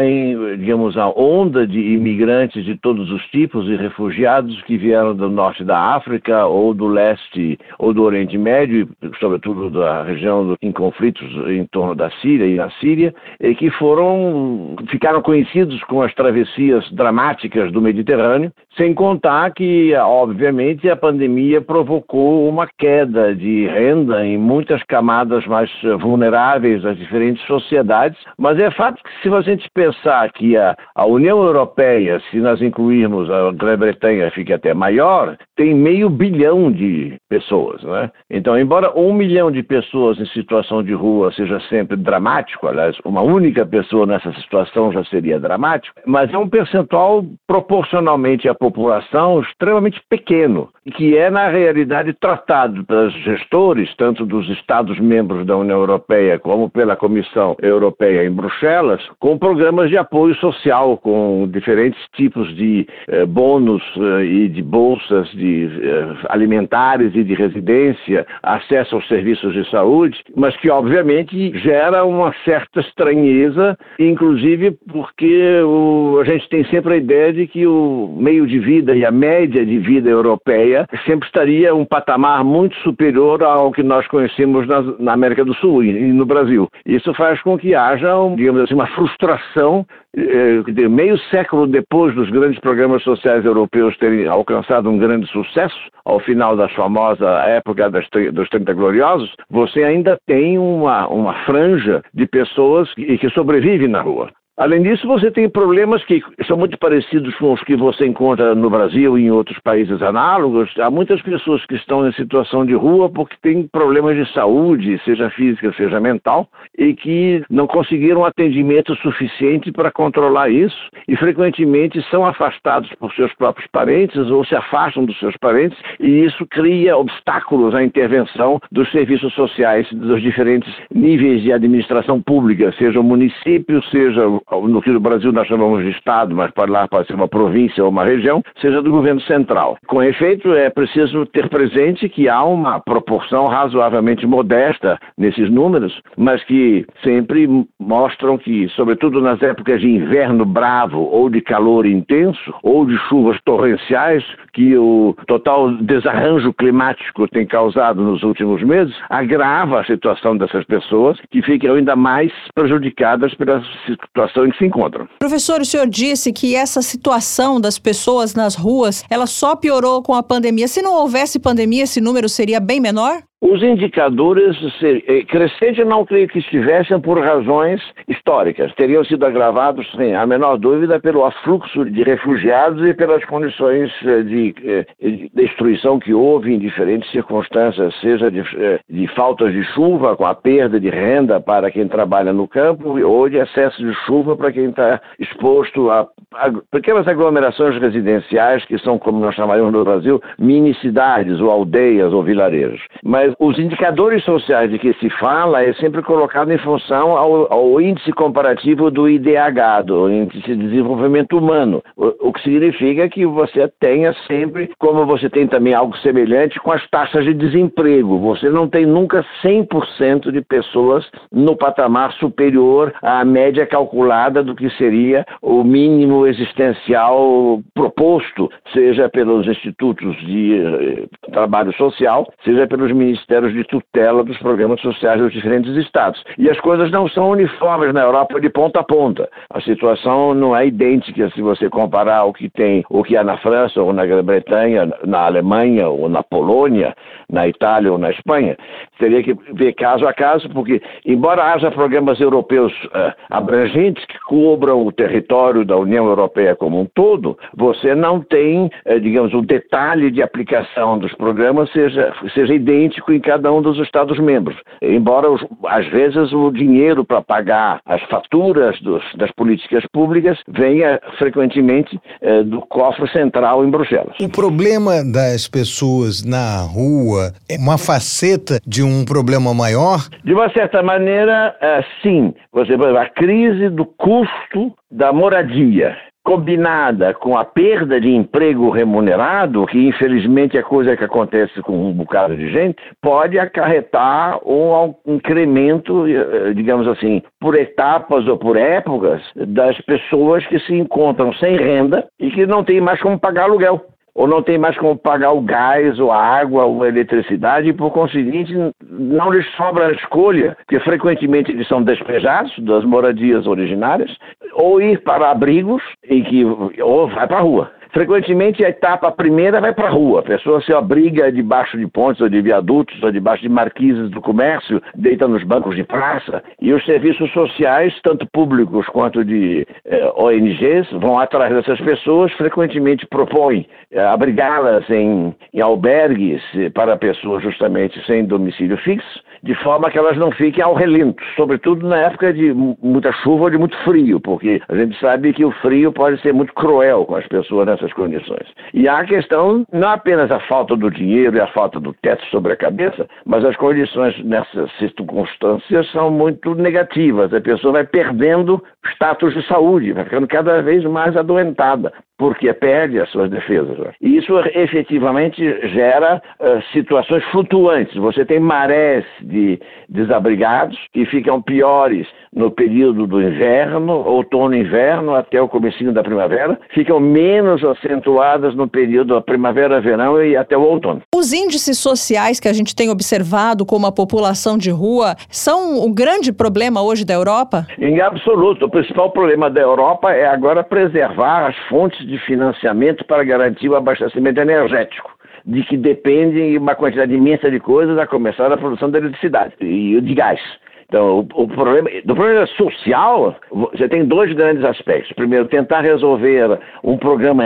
digamos, a onda de imigrantes de todos os tipos e refugiados que vieram do norte da África ou do leste ou do Oriente Médio, sobretudo da região em conflitos em torno da Síria e na Síria, e que foram ficaram conhecidos com as travessias dramáticas do Mediterrâneo, sem contar que, obviamente, a pandemia pandemia provocou uma queda de renda em muitas camadas mais vulneráveis das diferentes sociedades, mas é fato que se a gente pensar que a, a União Europeia, se nós incluirmos a Grã-Bretanha, fique até maior, tem meio bilhão de pessoas, né? Então, embora um milhão de pessoas em situação de rua seja sempre dramático, aliás, uma única pessoa nessa situação já seria dramático, mas é um percentual proporcionalmente à população extremamente pequeno, que é, na realidade, tratado pelos gestores, tanto dos Estados-membros da União Europeia como pela Comissão Europeia em Bruxelas, com programas de apoio social, com diferentes tipos de eh, bônus eh, e de bolsas de eh, alimentares e de residência, acesso aos serviços de saúde, mas que, obviamente, gera uma certa estranheza, inclusive porque o, a gente tem sempre a ideia de que o meio de vida e a média de vida europeia sempre estaria um patamar muito superior ao que nós conhecemos na, na América do Sul e, e, no Brasil. Isso faz com que haja, digamos assim, uma frustração eh, meio século depois dos grandes programas sociais europeus terem alcançado um grande sucesso, ao final da famosa época das, dos 30 gloriosos, você ainda tem uma, uma franja de pessoas que, que sobrevivem na rua. Além disso, você tem problemas que são muito parecidos com os que você encontra no Brasil e em outros países análogos. Há muitas pessoas que estão em situação de rua porque têm problemas de saúde, seja física, seja mental, e que não conseguiram atendimento suficiente para controlar isso e frequentemente são afastados por seus próprios parentes ou se afastam dos seus parentes e isso cria obstáculos à intervenção dos serviços sociais dos diferentes níveis de administração pública, seja o município, seja no que no Brasil nós chamamos de Estado, mas pode lá pode ser uma província ou uma região, seja do governo central. Com efeito, é preciso ter presente que há uma proporção razoavelmente modesta nesses números, mas que sempre mostram que, sobretudo nas épocas de inverno bravo ou de calor intenso ou de chuvas torrenciais, que o total desarranjo climático tem causado nos últimos meses, agrava a situação dessas pessoas que ficam ainda mais prejudicadas pela situação em que se encontram. Professor, o senhor disse que essa situação das pessoas nas ruas, ela só piorou com a pandemia. Se não houvesse pandemia, esse número seria bem menor? Os indicadores eh, crescentes não creio que estivessem por razões históricas. Teriam sido agravados, sem a menor dúvida, pelo afluxo de refugiados e pelas condições eh, de, eh, de destruição que houve em diferentes circunstâncias, seja de, de faltas de chuva, com a perda de renda para quem trabalha no campo, ou de excesso de chuva para quem está exposto a, a pequenas aglomerações residenciais, que são, como nós chamaremos no Brasil, mini cidades, ou aldeias, ou vilarejos. Mas mas os indicadores sociais de que se fala é sempre colocado em função ao, ao índice comparativo do IDH, do Índice de Desenvolvimento Humano, o, o, que significa que você tenha sempre, como você tem também algo semelhante com as taxas de desemprego, você não tem nunca 100% de pessoas no patamar superior à média calculada do que seria o mínimo existencial proposto, seja pelos institutos de eh, trabalho social, seja pelos ministérios ministérios de tutela dos programas sociais dos diferentes estados. E as coisas não são uniformes na Europa de ponta a ponta. A situação não é idêntica se você comparar o que tem, o que há na França ou na Grã-Bretanha, na Alemanha ou na Polônia, na Itália ou na Espanha. Teria que ver caso a caso, porque embora haja programas europeus uh, abrangentes que cobram o território da União Europeia como um todo, você não tem, uh, digamos, o detalhe de aplicação dos programas seja, seja idêntico em cada um dos Estados-membros. Embora, às vezes, o dinheiro para pagar as faturas dos, das políticas públicas venha frequentemente eh, do cofre central em Bruxelas. O problema das pessoas na rua é uma faceta de um problema maior? De uma certa maneira, eh, sim. Você, a crise do custo da moradia combinada com a perda de emprego remunerado, que infelizmente é coisa que acontece com um bocado de gente, pode acarretar um incremento, eh, digamos assim, por etapas ou por épocas, das pessoas que se encontram sem renda e que não têm mais como pagar aluguel ou não tem mais como pagar o gás, ou a água, ou a eletricidade, e por conseguinte não lhes sobra a escolha, porque frequentemente eles são despejados das moradias originárias, ou ir para abrigos em que ou vai para a rua. Frequentemente a etapa primeira vai para a rua, a pessoa se abriga debaixo de pontes ou de viadutos ou debaixo de marquises do comércio, deita nos bancos de praça. E os serviços sociais, tanto públicos quanto de eh, ONGs, vão atrás dessas pessoas, frequentemente propõem eh, abrigá-las em, em albergues eh, para pessoas justamente sem domicílio fixo, de forma que elas não fiquem ao relento, sobretudo na época de muita chuva ou de muito frio, porque a gente sabe que o frio pode ser muito cruel com as pessoas nessas condições. E há a questão, não apenas a falta do dinheiro e a falta do teto sobre a cabeça, mas as condições nessas circunstâncias são muito negativas. A pessoa vai perdendo status de saúde, vai ficando cada vez mais adoentada, porque perde as suas defesas. E isso efetivamente gera uh, situações flutuantes. Você tem marés de desabrigados que ficam piores no período do inverno, outono inverno, até o comecinho da primavera, ficam menos acentuadas no período da primavera-verão e até o outono. Os índices sociais que a gente tem observado como a população de rua são o grande problema hoje da Europa? Em absoluto. O principal problema da Europa é agora preservar as fontes de financiamento para garantir o abastecimento energético de que depende uma quantidade imensa de coisas, a começar da produção da eletricidade e de gás. Então, o, o problema, do problema social, você tem dois grandes aspectos. Primeiro, tentar resolver um programa,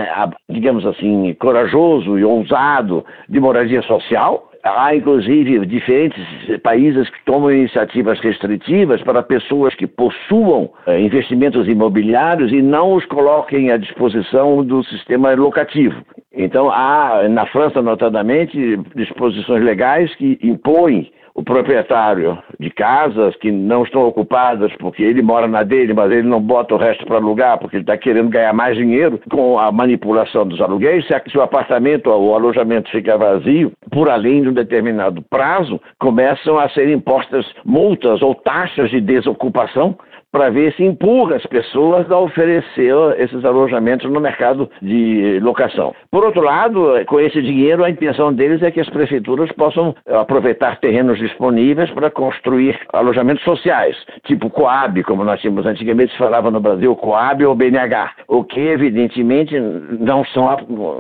digamos assim, corajoso e ousado de moradia social, Há, inclusive, diferentes países que tomam iniciativas restritivas para pessoas que possuam eh, investimentos imobiliários e não os coloquem à disposição do sistema locativo. Então, há, na França, notadamente, disposições legais que impõem o proprietário de casas que não estão ocupadas porque ele mora na dele, mas ele não bota o resto para alugar porque ele está querendo ganhar mais dinheiro com a manipulação dos aluguéis, se o apartamento ou o alojamento fica vazio por além de um determinado prazo, começam a ser impostas multas ou taxas de desocupação para ver se empurra as pessoas a oferecer esses alojamentos no mercado de locação. Por outro lado, com esse dinheiro, a intenção deles é que as prefeituras possam aproveitar terrenos disponíveis para construir alojamentos sociais, tipo Coab, como nós tínhamos antigamente, se falava no Brasil, Coab ou BNH, o que evidentemente não são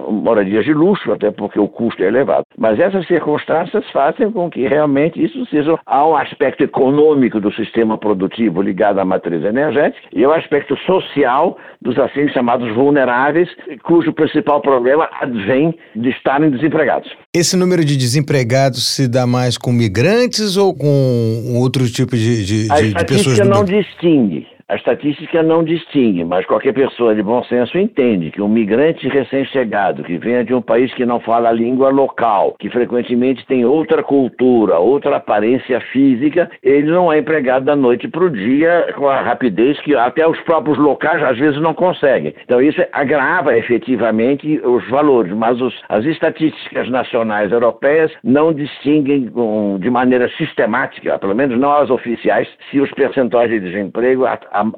moradias de luxo, até porque o custo é elevado. Mas essas circunstâncias fazem com que realmente isso seja um aspecto econômico do sistema produtivo ligado à matriz energética e o aspecto social dos assim chamados vulneráveis, cujo principal problema advém de estarem desempregados. Esse número de desempregados se dá mais com migrantes ou com outros tipos de, de, de, de pessoas? A não distingue. A estatística não distingue, mas qualquer pessoa de bom senso entende que um migrante recém-chegado, que venha de um país que não fala a língua local, que frequentemente tem outra cultura, outra aparência física, ele não é empregado da noite para o dia com a rapidez que até os próprios locais às vezes não conseguem. Então isso agrava efetivamente os valores, mas os, as estatísticas nacionais europeias não distinguem com, de maneira sistemática, pelo menos não as oficiais, se os percentuais de desemprego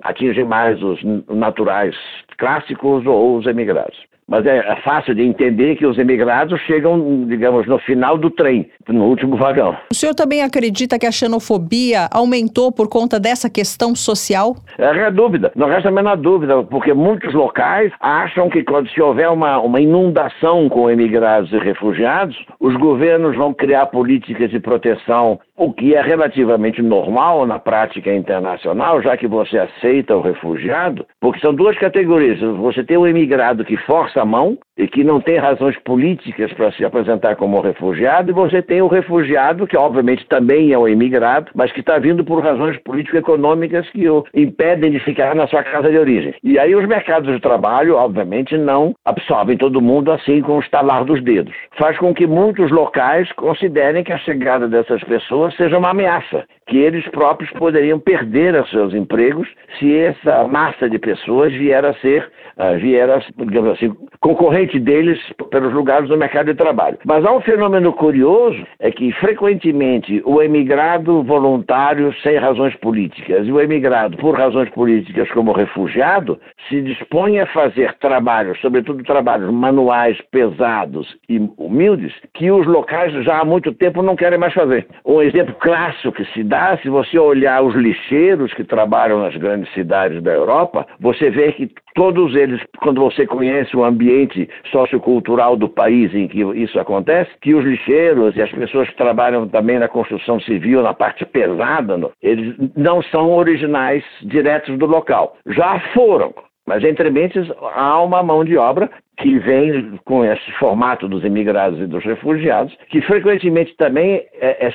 atingem mais os naturais clássicos ou os emigrados. Mas é, é fácil de entender que os emigrados chegam, digamos, no final do trem, no último vagão. O senhor também acredita que a xenofobia aumentou por conta dessa questão social? É, é dúvida, não resta a menor dúvida, porque muitos locais acham que quando se houver uma, uma inundação com emigrados e refugiados, os governos vão criar políticas de proteção, o que é relativamente normal na prática internacional, já que você aceita o refugiado, porque são duas categorias. Você tem o imigrado que força a mão e que não tem razões políticas para se apresentar como refugiado, e você tem o refugiado, que obviamente também é um imigrado, mas que está vindo por razões político-econômicas que o impedem de ficar na sua casa de origem. E aí os mercados de trabalho, obviamente, não absorvem todo mundo assim com o estalar dos dedos. Faz com que muitos locais considerem que a chegada dessas pessoas seja uma ameaça, que eles próprios poderiam perder os seus empregos se essa massa de pessoas vier a ser, uh, vier a, digamos assim, concorrente deles pelos lugares do mercado de trabalho. Mas há um fenômeno curioso, é que frequentemente o emigrado voluntário sem razões políticas e o emigrado por razões políticas como refugiado se dispõe a fazer trabalhos, sobretudo trabalhos manuais pesados e humildes, que os locais já há muito tempo não querem mais fazer. Um exemplo clássico que se dá, se você olhar os lixeiros que trabalham nas grandes cidades da Europa, você vê que todos eles, quando você conhece o ambiente sociocultural do país em que isso acontece, que os lixeiros e as pessoas que trabalham também na construção civil, na parte pesada, eles não são originais diretos do local. Já foram, mas entre mentes há uma mão de obra que vem com esse formato dos imigrados e dos refugiados, que frequentemente também é, é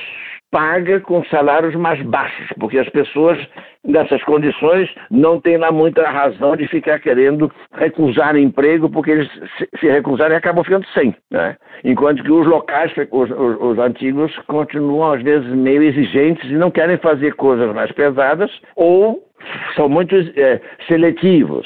paga com salários mais baixos, porque as pessoas nessas condições não têm lá muita razão de ficar querendo recusar emprego, porque eles se recusarem acabam ficando sem. Né? Enquanto que os locais, os, os, os antigos, continuam às vezes meio exigentes e não querem fazer coisas mais pesadas ou são muito é, seletivos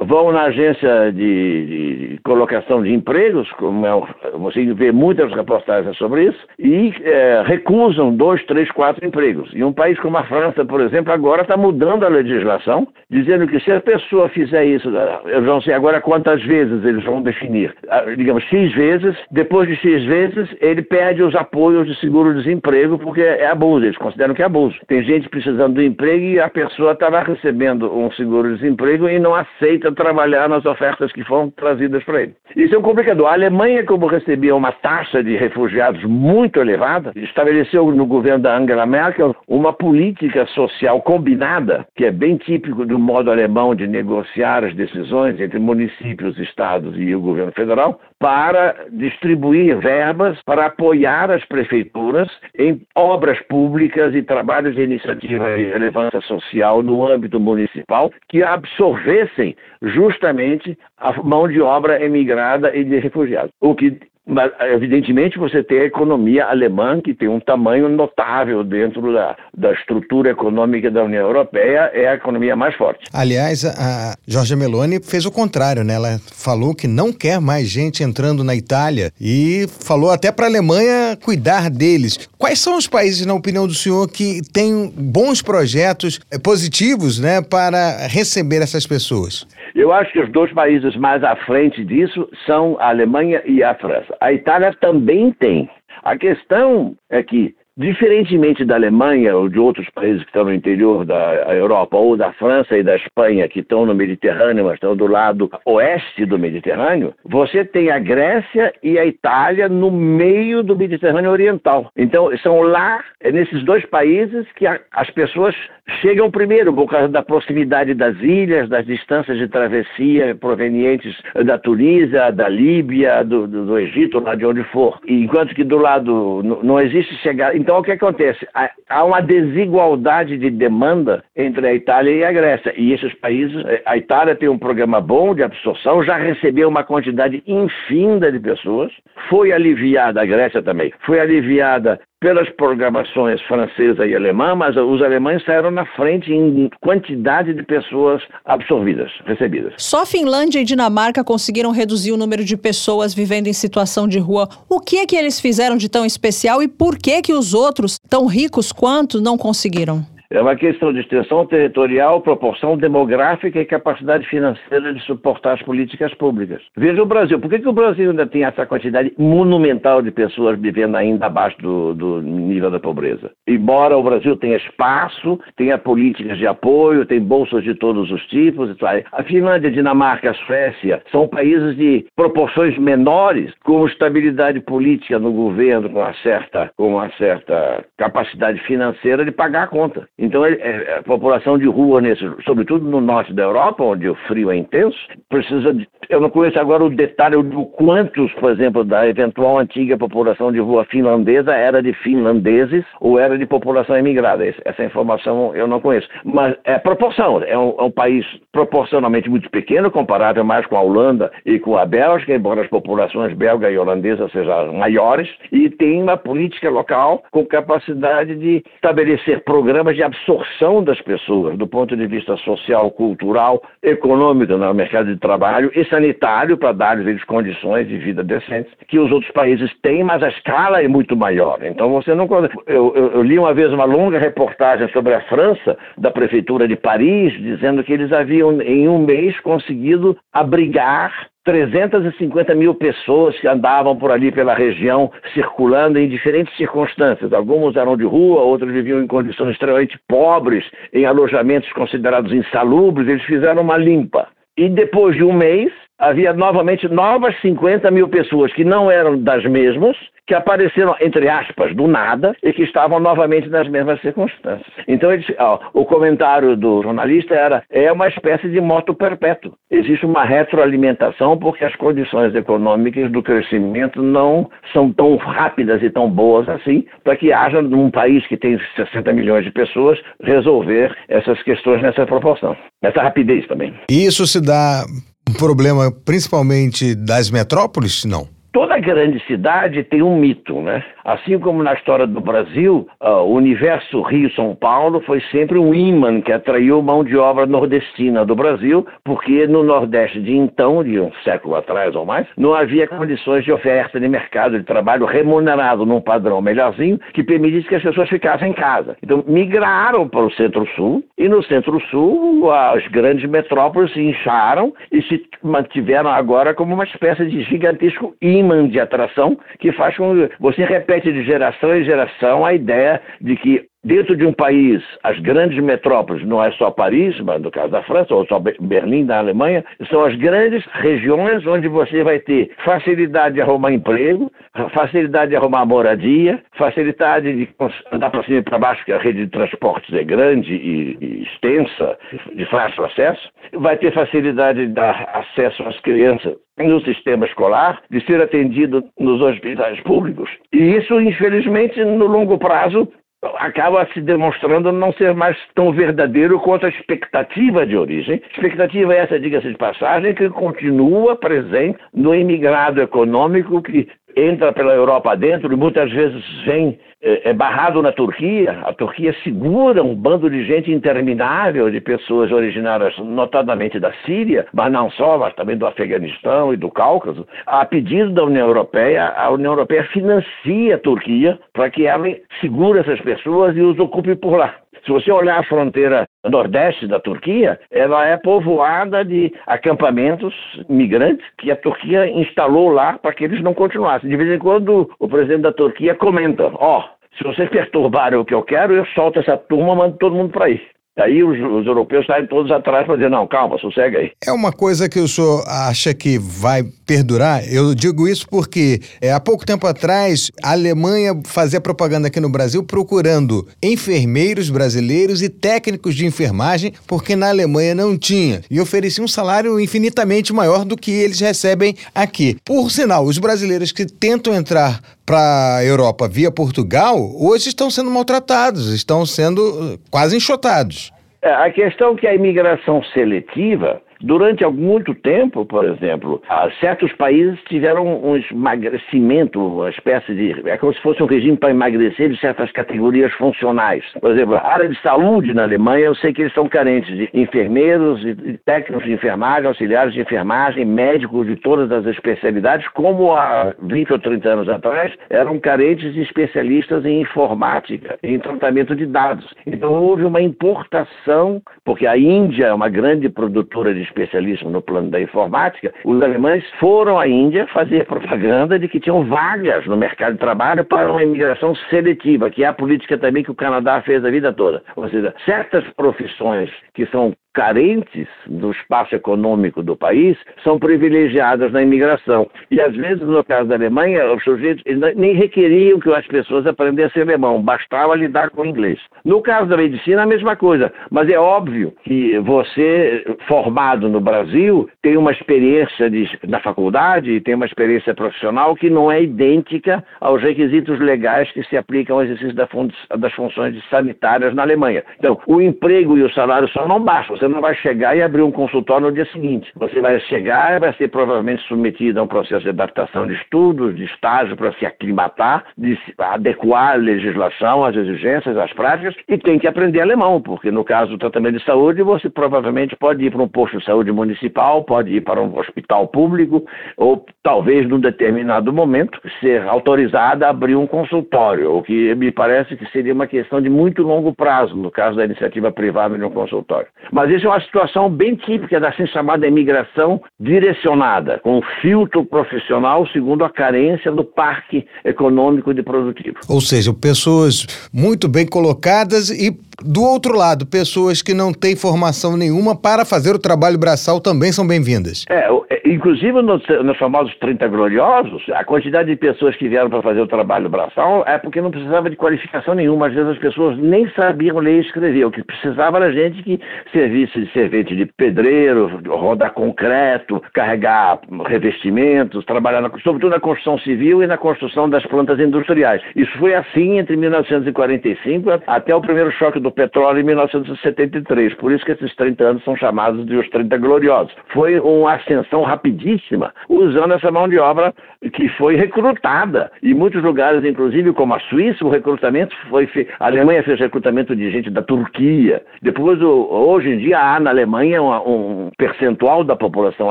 vão na agência de, de, colocação de empregos, como é, você vê muitas reportagens sobre isso, e é, recusam dois, três, quatro empregos. E um país como a França, por exemplo, agora está mudando a legislação, dizendo que se a pessoa fizer isso, eu não sei agora quantas vezes eles vão definir, ah, digamos, X vezes, depois de X vezes, ele perde os apoios de seguro-desemprego, porque é abuso, eles consideram que é abuso. Tem gente precisando do emprego e a pessoa está lá recebendo um seguro-desemprego e não aceita aceita trabalhar nas ofertas que foram trazidas para ele. Isso é um complicador. A Alemanha, como recebia uma taxa de refugiados muito elevada, estabeleceu no governo da Angela Merkel uma política social combinada, que é bem típico do modo alemão de negociar as decisões entre municípios, estados e o governo federal, para distribuir verbas para apoiar as prefeituras em obras públicas e trabalhos de iniciativa de relevância social no âmbito municipal que absorvessem justamente a mão de obra emigrada e de refugiados. O que mas, evidentemente, você tem a economia alemã, que tem um tamanho notável dentro da, da estrutura econômica da União Europeia, é a economia mais forte. Aliás, a Giorgia Meloni fez o contrário, né? Ela falou que não quer mais gente entrando na Itália e falou até para a Alemanha cuidar deles. Quais são os países, na opinião do senhor, que têm bons projetos eh, positivos né, para receber essas pessoas? Eu acho que os dois países mais à frente disso são a Alemanha e a França. A Itália também tem. A questão é que Diferentemente da Alemanha ou de outros países que estão no interior da Europa, ou da França e da Espanha, que estão no Mediterrâneo, mas estão do lado oeste do Mediterrâneo, você tem a Grécia e a Itália no meio do Mediterrâneo Oriental. Então, são lá, é nesses dois países, que as pessoas chegam primeiro, por causa da proximidade das ilhas, das distâncias de travessia provenientes da Tunísia, da Líbia, do, do, do Egito, lá de onde for. Enquanto que do lado não existe chegar então, o que acontece? Há uma desigualdade de demanda entre a Itália e a Grécia. E esses países, eh, a Itália tem um programa bom de absorção, já recebeu uma quantidade infinda de pessoas, foi aliviada, a Grécia também, foi aliviada pelas programações francesa e alemã, mas os alemães saíram na frente em quantidade de pessoas absorvidas, recebidas. Só Finlândia e Dinamarca conseguiram reduzir o número de pessoas vivendo em situação de rua. O que é que eles fizeram de tão especial e por que que os outros, tão ricos quanto, não conseguiram? É uma questão de extensão territorial, proporção demográfica e capacidade financeira de suportar as políticas públicas. Veja o Brasil. Por que, que o Brasil ainda tem essa quantidade monumental de pessoas vivendo ainda abaixo do, do nível da pobreza? Embora o Brasil tenha espaço, tenha políticas de apoio, tem bolsas de todos os tipos, a Finlândia, a Dinamarca, a Suécia são países de proporções menores, com estabilidade política no governo, com uma certa, com uma certa capacidade financeira de pagar a conta. Então, é, é, a população de rua, nesse, sobretudo no norte da Europa, onde o frio é intenso, precisa de. Eu não conheço agora o detalhe de quantos, por exemplo, da eventual antiga população de rua finlandesa era de finlandeses ou era de população imigrada. Essa informação eu não conheço. Mas é proporção. É um, é um país proporcionalmente muito pequeno, comparável mais com a Holanda e com a Bélgica, embora as populações belga e holandesa sejam maiores, e tem uma política local com capacidade de estabelecer programas de absorção das pessoas do ponto de vista social, cultural, econômico no mercado de trabalho e sanitário para dar-lhes condições de vida decentes que os outros países têm, mas a escala é muito maior. Então você não. Eu, eu, eu li uma vez uma longa reportagem sobre a França, da prefeitura de Paris, dizendo que eles haviam em um mês conseguido abrigar 350 mil pessoas que andavam por ali pela região, circulando em diferentes circunstâncias. Alguns eram de rua, outros viviam em condições extremamente pobres, em alojamentos considerados insalubres. Eles fizeram uma limpa. E depois de um mês, havia novamente novas 50 mil pessoas que não eram das mesmas, que apareceram, entre aspas, do nada e que estavam novamente nas mesmas circunstâncias. Então, ele, ó, o comentário do jornalista era: é uma espécie de moto perpétuo. Existe uma retroalimentação porque as condições econômicas do crescimento não são tão rápidas e tão boas assim para que haja, num país que tem 60 milhões de pessoas, resolver essas questões nessa proporção, nessa rapidez também. Isso se dá um problema principalmente das metrópoles, não? Toda grande cidade tem um mito, né? Assim como na história do Brasil, uh, o universo Rio-São Paulo foi sempre um imã que atraiu mão de obra nordestina do Brasil, porque no Nordeste de então, de um século atrás ou mais, não havia condições de oferta de mercado de trabalho remunerado num padrão melhorzinho que permitisse que as pessoas ficassem em casa. Então migraram para o Centro-Sul e no Centro-Sul as grandes metrópoles se incharam e se mantiveram agora como uma espécie de gigantesco imã imã de atração que faz com que você repete de geração em geração a ideia de que dentro de um país, as grandes metrópoles, não é só Paris, mas no caso da França, ou só Berlim da Alemanha, são as grandes regiões onde você vai ter facilidade de arrumar emprego, facilidade de arrumar moradia, facilidade de andar para cima e para baixo, porque a rede de transportes é grande e, e extensa, de fácil acesso, vai ter facilidade de dar acesso às crianças no sistema escolar, de ser atendido nos hospitais públicos. E isso, infelizmente, no longo prazo, acaba se demonstrando não ser mais tão verdadeiro quanto a expectativa de origem. Expectativa essa, diga-se de passagem, que continua presente no imigrado econômico que entra pela Europa dentro e muitas vezes vem é, é, barrado na Turquia. A Turquia segura um bando de gente interminável de pessoas originárias, notadamente da Síria, mas não só, mas também do Afeganistão e do Cáucaso. A pedido da União Europeia, a União Europeia financia a Turquia para que ela segure essas pessoas e os ocupe por lá. Se você olhar a fronteira nordeste da Turquia, ela é povoada de acampamentos migrantes que a Turquia instalou lá para que eles não continuassem. De vez em quando o presidente da Turquia comenta: ó, oh, se vocês perturbarem o que eu quero, eu solto essa turma, mando todo mundo para aí. Aí os, os, europeus saem todos atrás para dizer, não, calma, sossega aí. É uma coisa que o senhor acha que vai perdurar? Eu digo isso porque é, há pouco tempo atrás a Alemanha fazia propaganda aqui no Brasil procurando enfermeiros brasileiros e técnicos de enfermagem, porque na Alemanha não tinha. E oferecia um salário infinitamente maior do que eles recebem aqui. Por sinal, os brasileiros que tentam entrar para a Europa via Portugal, hoje estão sendo maltratados, estão sendo uh, quase enxotados. É, a questão é que a imigração seletiva Durante muito tempo, por exemplo, certos países tiveram um emagrecimento, uma espécie de. É como se fosse um regime para emagrecer de certas categorias funcionais. Por exemplo, a área de saúde na Alemanha, eu sei que eles estão carentes de enfermeiros, de técnicos de enfermagem, auxiliares de enfermagem, médicos de todas as especialidades, como há 20 ou 30 anos atrás eram carentes de especialistas em informática, em tratamento de dados. Então houve uma importação, porque a Índia é uma grande produtora de especialismo no plano da informática, os alemães foram à Índia fazer propaganda de que tinham vagas no mercado de trabalho para uma imigração seletiva, que é a política também que o Canadá fez a vida toda. Ou seja, certas profissões que são carentes do espaço econômico do país são privilegiadas na imigração. E às vezes, no caso da Alemanha, os sujeitos nem requeriam que as pessoas aprendessem alemão, bastava lidar com o inglês. No caso da medicina, a mesma coisa. Mas é óbvio que você, formado no Brasil, tem uma experiência de, na faculdade, tem uma experiência profissional que não é idêntica aos requisitos legais que se aplicam ao exercício das funções sanitárias na Alemanha. Então, o emprego e o salário só não bastam. Você não vai chegar e abrir um consultório no dia seguinte. Você vai chegar e vai ser provavelmente submetido a um processo de adaptação de estudos, de estágio para se aclimatar, de se adequar a legislação, às exigências, às práticas, e tem que aprender alemão, porque no caso do tratamento de saúde, você provavelmente pode ir para um posto de saúde municipal, pode ir para um hospital público, ou talvez num determinado momento ser autorizado a abrir um consultório, o que me parece que seria uma questão de muito longo prazo, no caso da iniciativa privada de um consultório. Mas é uma situação bem típica da assim chamada imigração direcionada, com filtro profissional segundo a carência do parque econômico de produtivo. Ou seja, pessoas muito bem colocadas e do outro lado, pessoas que não têm formação nenhuma para fazer o trabalho braçal também são bem-vindas. É, é inclusive nos, nos, famosos 30 gloriosos, a quantidade de pessoas que vieram para fazer o trabalho braçal é porque não precisava de qualificação nenhuma. Às vezes as pessoas nem sabiam ler e escrever. O que precisava era gente que servisse de servente de pedreiro, rodar concreto, carregar revestimentos, trabalhar na, sobretudo na construção civil e na construção das plantas industriais. Isso foi assim entre 1945 até o primeiro choque do petróleo em 1973. Por isso que esses 30 anos são chamados de os 30 gloriosos. Foi uma ascensão rapidíssima, usando essa mão de obra que foi recrutada. Em muitos lugares, inclusive como a Suíça, o recrutamento foi feito. A Alemanha fez recrutamento de gente da Turquia. Depois, hoje em dia, há na Alemanha um, percentual da população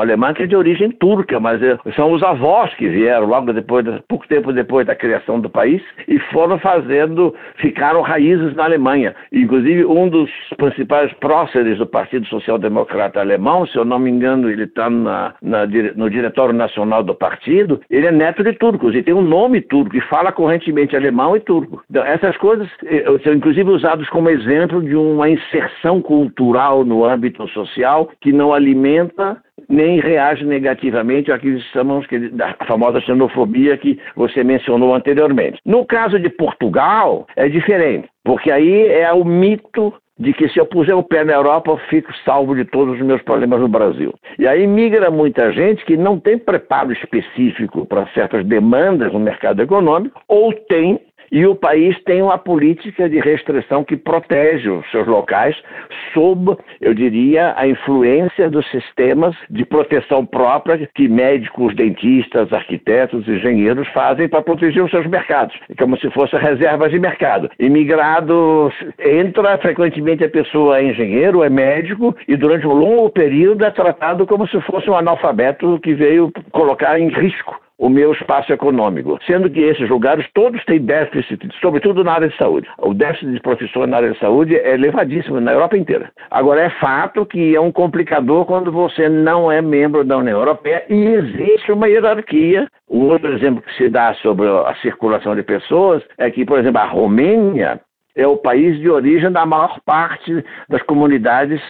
alemã que é de origem turca, mas é, são os avós que vieram logo depois, pouco tempo depois da criação do país e foram fazendo, ficaram raízes na Alemanha. E Inclusive, um dos principais próceres do Partido Social Democrata Alemão, se eu não me engano, ele está no diretório nacional do partido, ele é neto de turcos e tem um nome turco e fala correntemente alemão e turco. Então, essas coisas eh, são inclusive usados como exemplo de uma inserção cultural no âmbito social que não alimenta nem reage negativamente àquilo que chamamos da famosa xenofobia que você mencionou anteriormente. No caso de Portugal, é diferente, porque aí é o mito de que se eu puser o pé na Europa, eu fico salvo de todos os meus problemas no Brasil. E aí migra muita gente que não tem preparo específico para certas demandas no mercado econômico, ou tem e o país tem uma política de restrição que protege os seus locais sob, eu diria, a influência dos sistemas de proteção própria que médicos, dentistas, arquitetos, engenheiros fazem para proteger os seus mercados, como se fossem reservas de mercado. Imigrado entra, frequentemente a pessoa é engenheiro, é médico e durante um longo período é tratado como se fosse um analfabeto que veio colocar em risco o meu espaço econômico, sendo que esses lugares todos têm déficit, sobretudo na área de saúde. O déficit de professores na área de saúde é elevadíssimo na Europa inteira. Agora, é fato que é um complicador quando você não é membro da União Europeia e existe uma hierarquia. Um outro exemplo que se dá sobre a circulação de pessoas é que, por exemplo, a Romênia é o país de origem da maior parte das comunidades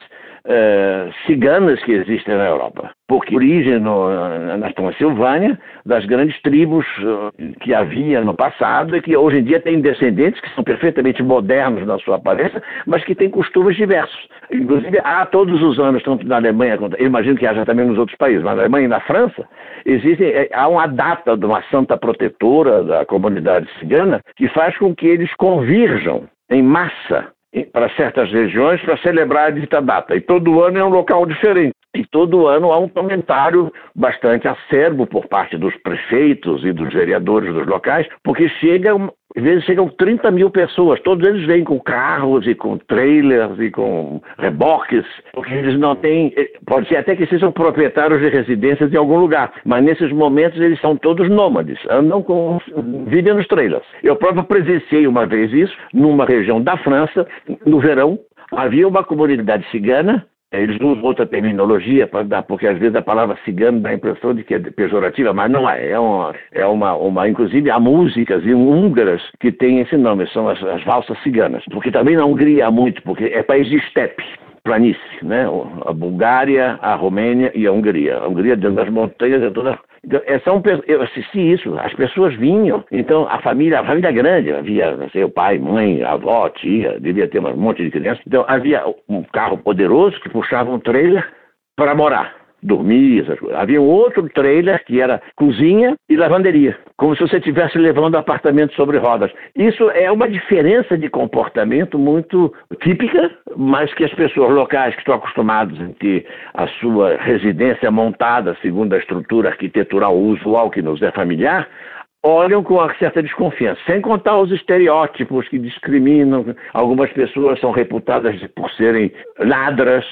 uh, ciganas que existem na Europa. Porque origem no, na Transilvânia das grandes tribos uh, que havia no passado e que hoje em dia têm descendentes que são perfeitamente modernos na sua aparência, mas que têm costumes diversos. Inclusive, há todos os anos, tanto na Alemanha quanto, eu imagino que haja também nos outros países, mas na Alemanha e na França, existem, é, há uma data de uma santa protetora da comunidade cigana que faz com que eles convirjam em massa para certas regiões para celebrar a dita data. E todo ano é um local diferente. E todo ano há um comentário bastante acerbo por parte dos prefeitos e dos vereadores dos locais, porque chegam, às vezes chegam 30 mil pessoas, todos eles vêm com carros e com trailers e com reboques, porque eles não têm, eh, pode ser até que sejam proprietários de residências em algum lugar, mas nesses momentos eles são todos nômades, andam com, vivem nos trailers. Eu próprio presenciei uma vez isso, numa região da França, no verão, havia uma comunidade cigana eles usam outra terminologia para dar, porque às vezes a palavra cigano dá a impressão de que é pejorativa, mas não é. É uma, é uma, uma inclusive há músicas húngaras que têm esse nome, são as, as valsas ciganas. Porque também na Hungria há muito, porque é país de estepe planície, né? A Bulgária, a Romênia e a Hungria. A Hungria dentro das montanhas é toda é, são, eu assisti isso, as pessoas vinham, então a família, a família grande, havia, não sei, o pai, mãe, avó, tia, devia ter um monte de crianças. Então havia um carro poderoso que puxava um trailer para morar dormir, essas coisas. Havia um outro trailer que era cozinha e lavanderia, como se você estivesse levando apartamento sobre rodas. Isso é uma diferença de comportamento muito típica, mas que as pessoas locais que estão acostumadas a ter a sua residência montada segundo a estrutura arquitetural usual que nos é familiar, olham com uma certa desconfiança, sem contar os estereótipos que discriminam. Algumas pessoas são reputadas por serem ladras,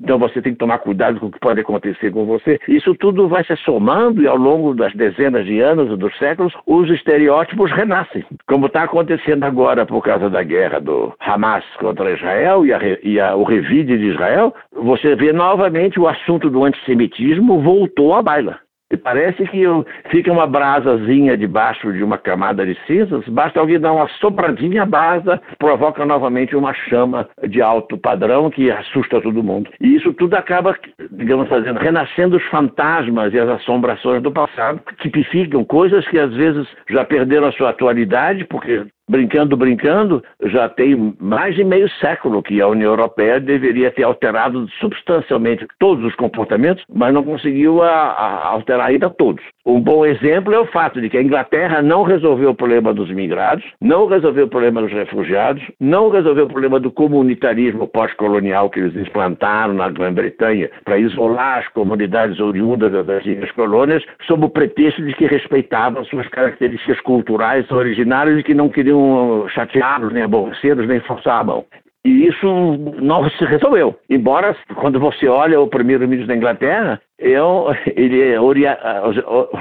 então você tem que tomar cuidado com o que pode acontecer com você. Isso tudo vai se somando e ao longo das dezenas de anos e dos séculos, os estereótipos renascem, como está acontecendo agora por causa da guerra do Hamas contra Israel e, a, e a, o revide de Israel. Você vê novamente o assunto do antissemitismo voltou à baila. E parece que fica uma brasazinha debaixo de uma camada de cinzas, basta alguém dar uma sopradinha, a brasa provoca novamente uma chama de alto padrão que assusta todo mundo. E isso tudo acaba, digamos, fazendo, renascendo os fantasmas e as assombrações do passado, que tipificam coisas que às vezes já perderam a sua atualidade, porque brincando, brincando, já tem mais de meio século que a União Europeia deveria ter alterado substancialmente todos os comportamentos, mas não conseguiu a, a alterar ainda todos. Um bom exemplo é o fato de que a Inglaterra não resolveu o problema dos imigrados, não resolveu o problema dos refugiados, não resolveu o problema do comunitarismo pós-colonial que eles implantaram na Grã-Bretanha para isolar as comunidades oriundas das colônias, sob o pretexto de que respeitavam suas características culturais originárias e que não queriam chateá-los, nem aborrecê-los, nem mão. E isso não se resolveu. Embora, quando você olha o primeiro-ministro da Inglaterra, é ele é ori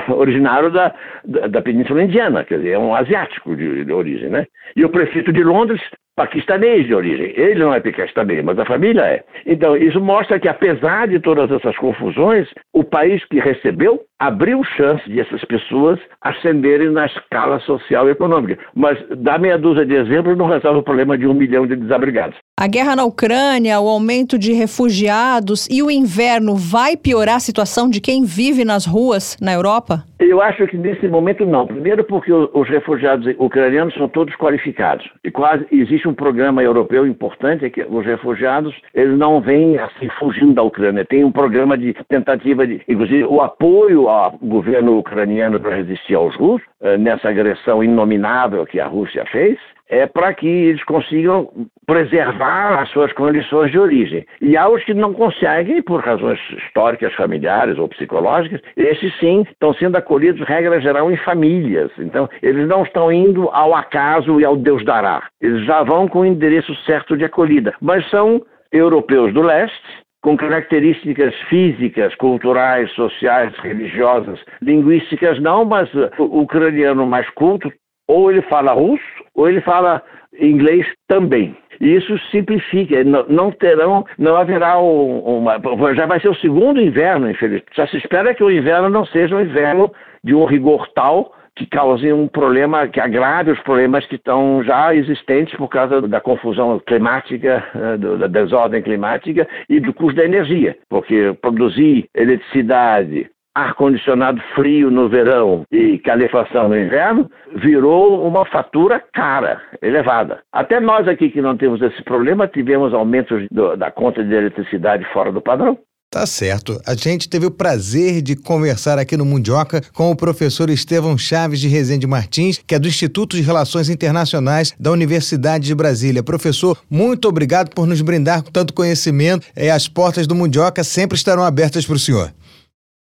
originário da, da, da, Península Indiana, quer dizer, é um asiático de, de, origem, né? E o prefeito de Londres paquistanês de origem. Ele não é paquistanês, mas a família é. Então, isso mostra que, apesar de todas essas confusões, o país que recebeu abriu chance de essas pessoas ascenderem na escala social e econômica. Mas dar meia dúzia de exemplos não resolve o problema de um milhão de desabrigados. A guerra na Ucrânia, o aumento de refugiados e o inverno vai piorar a situação de quem vive nas ruas na Europa? Eu acho que nesse momento não. Primeiro porque os refugiados ucranianos são todos qualificados. E quase existe um programa europeu importante é que os refugiados eles não vêm assim fugindo da Ucrânia. Tem um programa de tentativa de, inclusive, o apoio ao governo ucraniano para resistir aos russos eh, nessa agressão inominável que a Rússia fez é para que eles consigam preservar as suas condições de origem. E há os que não conseguem, por razões históricas, familiares ou psicológicas, esses sim estão sendo acolhidos, regra geral, em famílias. Então, eles não estão indo ao acaso e ao Deus dará. Eles já vão com o endereço certo de acolhida. Mas são europeus do leste, com características físicas, culturais, sociais, religiosas, linguísticas não, mas o ucraniano mais culto, ou ele fala russo, ou ele fala inglês também. Isso simplifica, não, terão, não haverá uma. Já vai ser o segundo inverno, infelizmente. Já se espera que o inverno não seja um inverno de um rigor tal que cause um problema, que agrave os problemas que estão já existentes por causa da confusão climática, eh, da desordem climática e do custo da energia. Porque produzir eletricidade, ar-condicionado frio no verão e calefação no inverno, virou uma fatura cara, elevada. Até nós aqui que não temos esse problema, tivemos aumentos do, da conta de eletricidade fora do padrão. Tá certo. A gente teve o prazer de conversar aqui no Mundioca com o professor Estevão Chaves de Rezende Martins, que é do Instituto de Relações Internacionais da Universidade de Brasília. Professor, muito obrigado por nos brindar com tanto conhecimento. E as portas do Mundioca sempre estarão abertas para o senhor.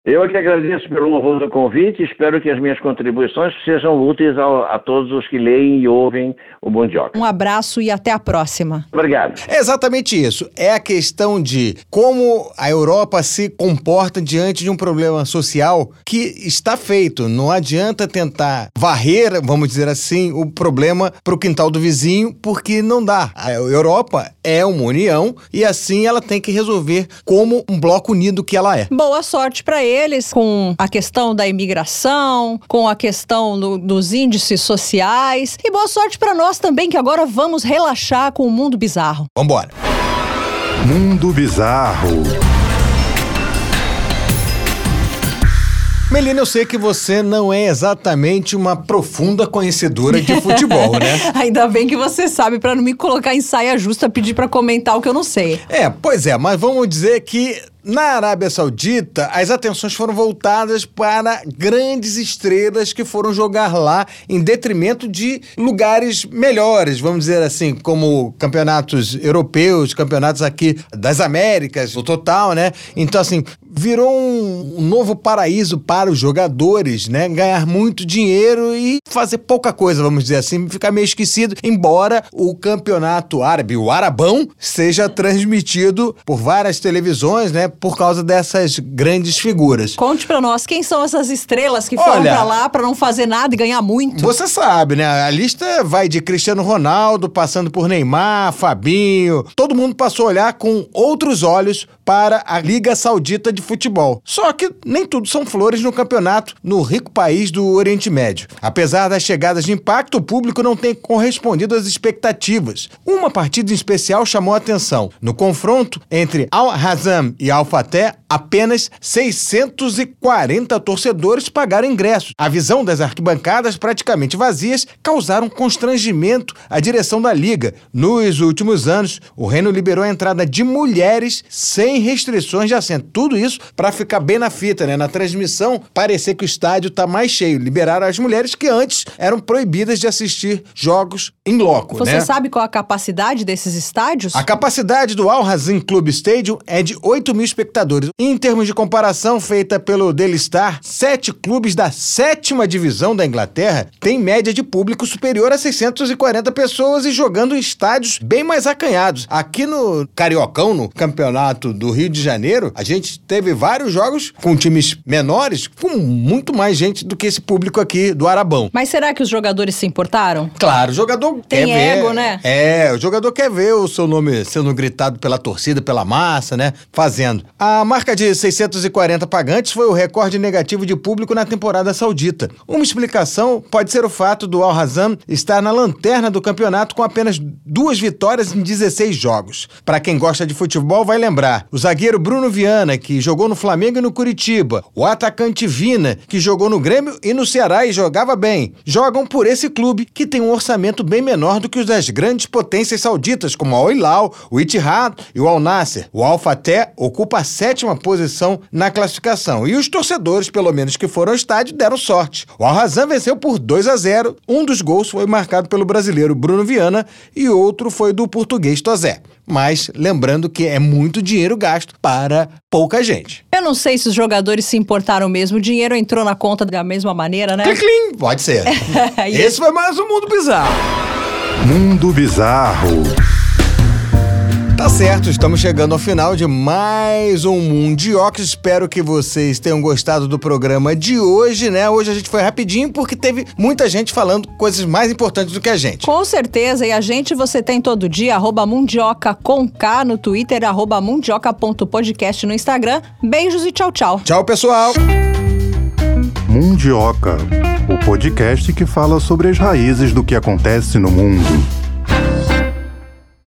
Eu é que agradeço pelo honroso convite e espero que as minhas contribuições sejam úteis ao, a todos os que leem e ouvem o Bondioca. Um abraço e até a próxima. Obrigado. É exatamente isso. É a questão de como a Europa se comporta diante de um problema social que está feito. Não adianta tentar varrer, vamos dizer assim, o problema para o quintal do vizinho, porque não dá. A Europa é uma união e assim ela tem que resolver como um bloco unido que ela é. Boa sorte para ele eles com a questão da imigração, com a questão do, dos índices sociais. E boa sorte para nós também, que agora vamos relaxar com o mundo bizarro. Vambora. Mundo Bizarro. Melina, eu sei que você não é exatamente uma profunda conhecedora de [LAUGHS] futebol, né? Ainda bem que você sabe para não me colocar em saia justa pedir para comentar o que eu não sei. É, pois é, mas vamos dizer que na Arábia Saudita, as atenções foram voltadas para grandes estrelas que foram jogar lá em detrimento de lugares melhores, vamos dizer assim, como campeonatos europeus, campeonatos aqui das Américas, o total, né? Então, assim, virou um novo paraíso para os jogadores, né? Ganhar muito dinheiro e fazer pouca coisa, vamos dizer assim, ficar meio esquecido, embora o campeonato árabe, o Arabão, seja transmitido por várias televisões, né? Por causa dessas grandes figuras. Conte para nós, quem são essas estrelas que foram para lá para não fazer nada e ganhar muito? Você sabe, né? A lista vai de Cristiano Ronaldo, passando por Neymar, Fabinho. Todo mundo passou a olhar com outros olhos para a Liga Saudita de Futebol. Só que nem tudo são flores no campeonato no rico país do Oriente Médio. Apesar das chegadas de impacto, o público não tem correspondido às expectativas. Uma partida em especial chamou a atenção. No confronto entre Al-Hazam e Al-Fateh, apenas 640 torcedores pagaram ingressos. A visão das arquibancadas praticamente vazias causaram constrangimento à direção da liga. Nos últimos anos, o reino liberou a entrada de mulheres sem restrições de assento. Tudo isso para ficar bem na fita, né? Na transmissão, parecer que o estádio está mais cheio. Liberaram as mulheres que antes eram proibidas de assistir jogos em loco, Você né? sabe qual a capacidade desses estádios? A capacidade do Al Hazin Club Stadium é de 8 mil espectadores. Em termos de comparação feita pelo Daily Star, sete clubes da sétima divisão da Inglaterra têm média de público superior a 640 pessoas e jogando em estádios bem mais acanhados. Aqui no Cariocão, no campeonato do Rio de Janeiro, a gente teve vários jogos com times menores, com muito mais gente do que esse público aqui do Arabão. Mas será que os jogadores se importaram? Claro, o jogador Tem quer ego, ver. né? É, o jogador quer ver o seu nome sendo gritado pela torcida, pela massa, né? Fazendo. A marca de 640 pagantes foi o recorde negativo de público na temporada saudita. Uma explicação pode ser o fato do Al Hazam estar na lanterna do campeonato com apenas duas vitórias em 16 jogos. Para quem gosta de futebol, vai lembrar: o zagueiro Bruno Viana, que jogou no Flamengo e no Curitiba, o atacante Vina, que jogou no Grêmio e no Ceará e jogava bem, jogam por esse clube que tem um orçamento bem menor do que os das grandes potências sauditas, como a Hilal, o Ittihad e o Al Nasser. O Al Fateh ocupa a sétima posição na classificação e os torcedores, pelo menos que foram ao estádio, deram sorte. O Al Hazam venceu por 2 a 0. Um dos gols foi marcado pelo brasileiro Bruno Viana e outro foi do português Tozé. Mas lembrando que é muito dinheiro gasto para pouca gente. Eu não sei se os jogadores se importaram mesmo. O dinheiro entrou na conta da mesma maneira, né? Clim. Pode ser. [LAUGHS] E Esse foi mais um Mundo Bizarro. Mundo Bizarro. Tá certo, estamos chegando ao final de mais um Mundiox. Espero que vocês tenham gostado do programa de hoje, né? Hoje a gente foi rapidinho porque teve muita gente falando coisas mais importantes do que a gente. Com certeza, e a gente você tem todo dia, arroba mundioca com K no Twitter, arroba mundioca.podcast no Instagram. Beijos e tchau, tchau. Tchau, pessoal! Mundioca, o podcast que fala sobre as raízes do que acontece no mundo.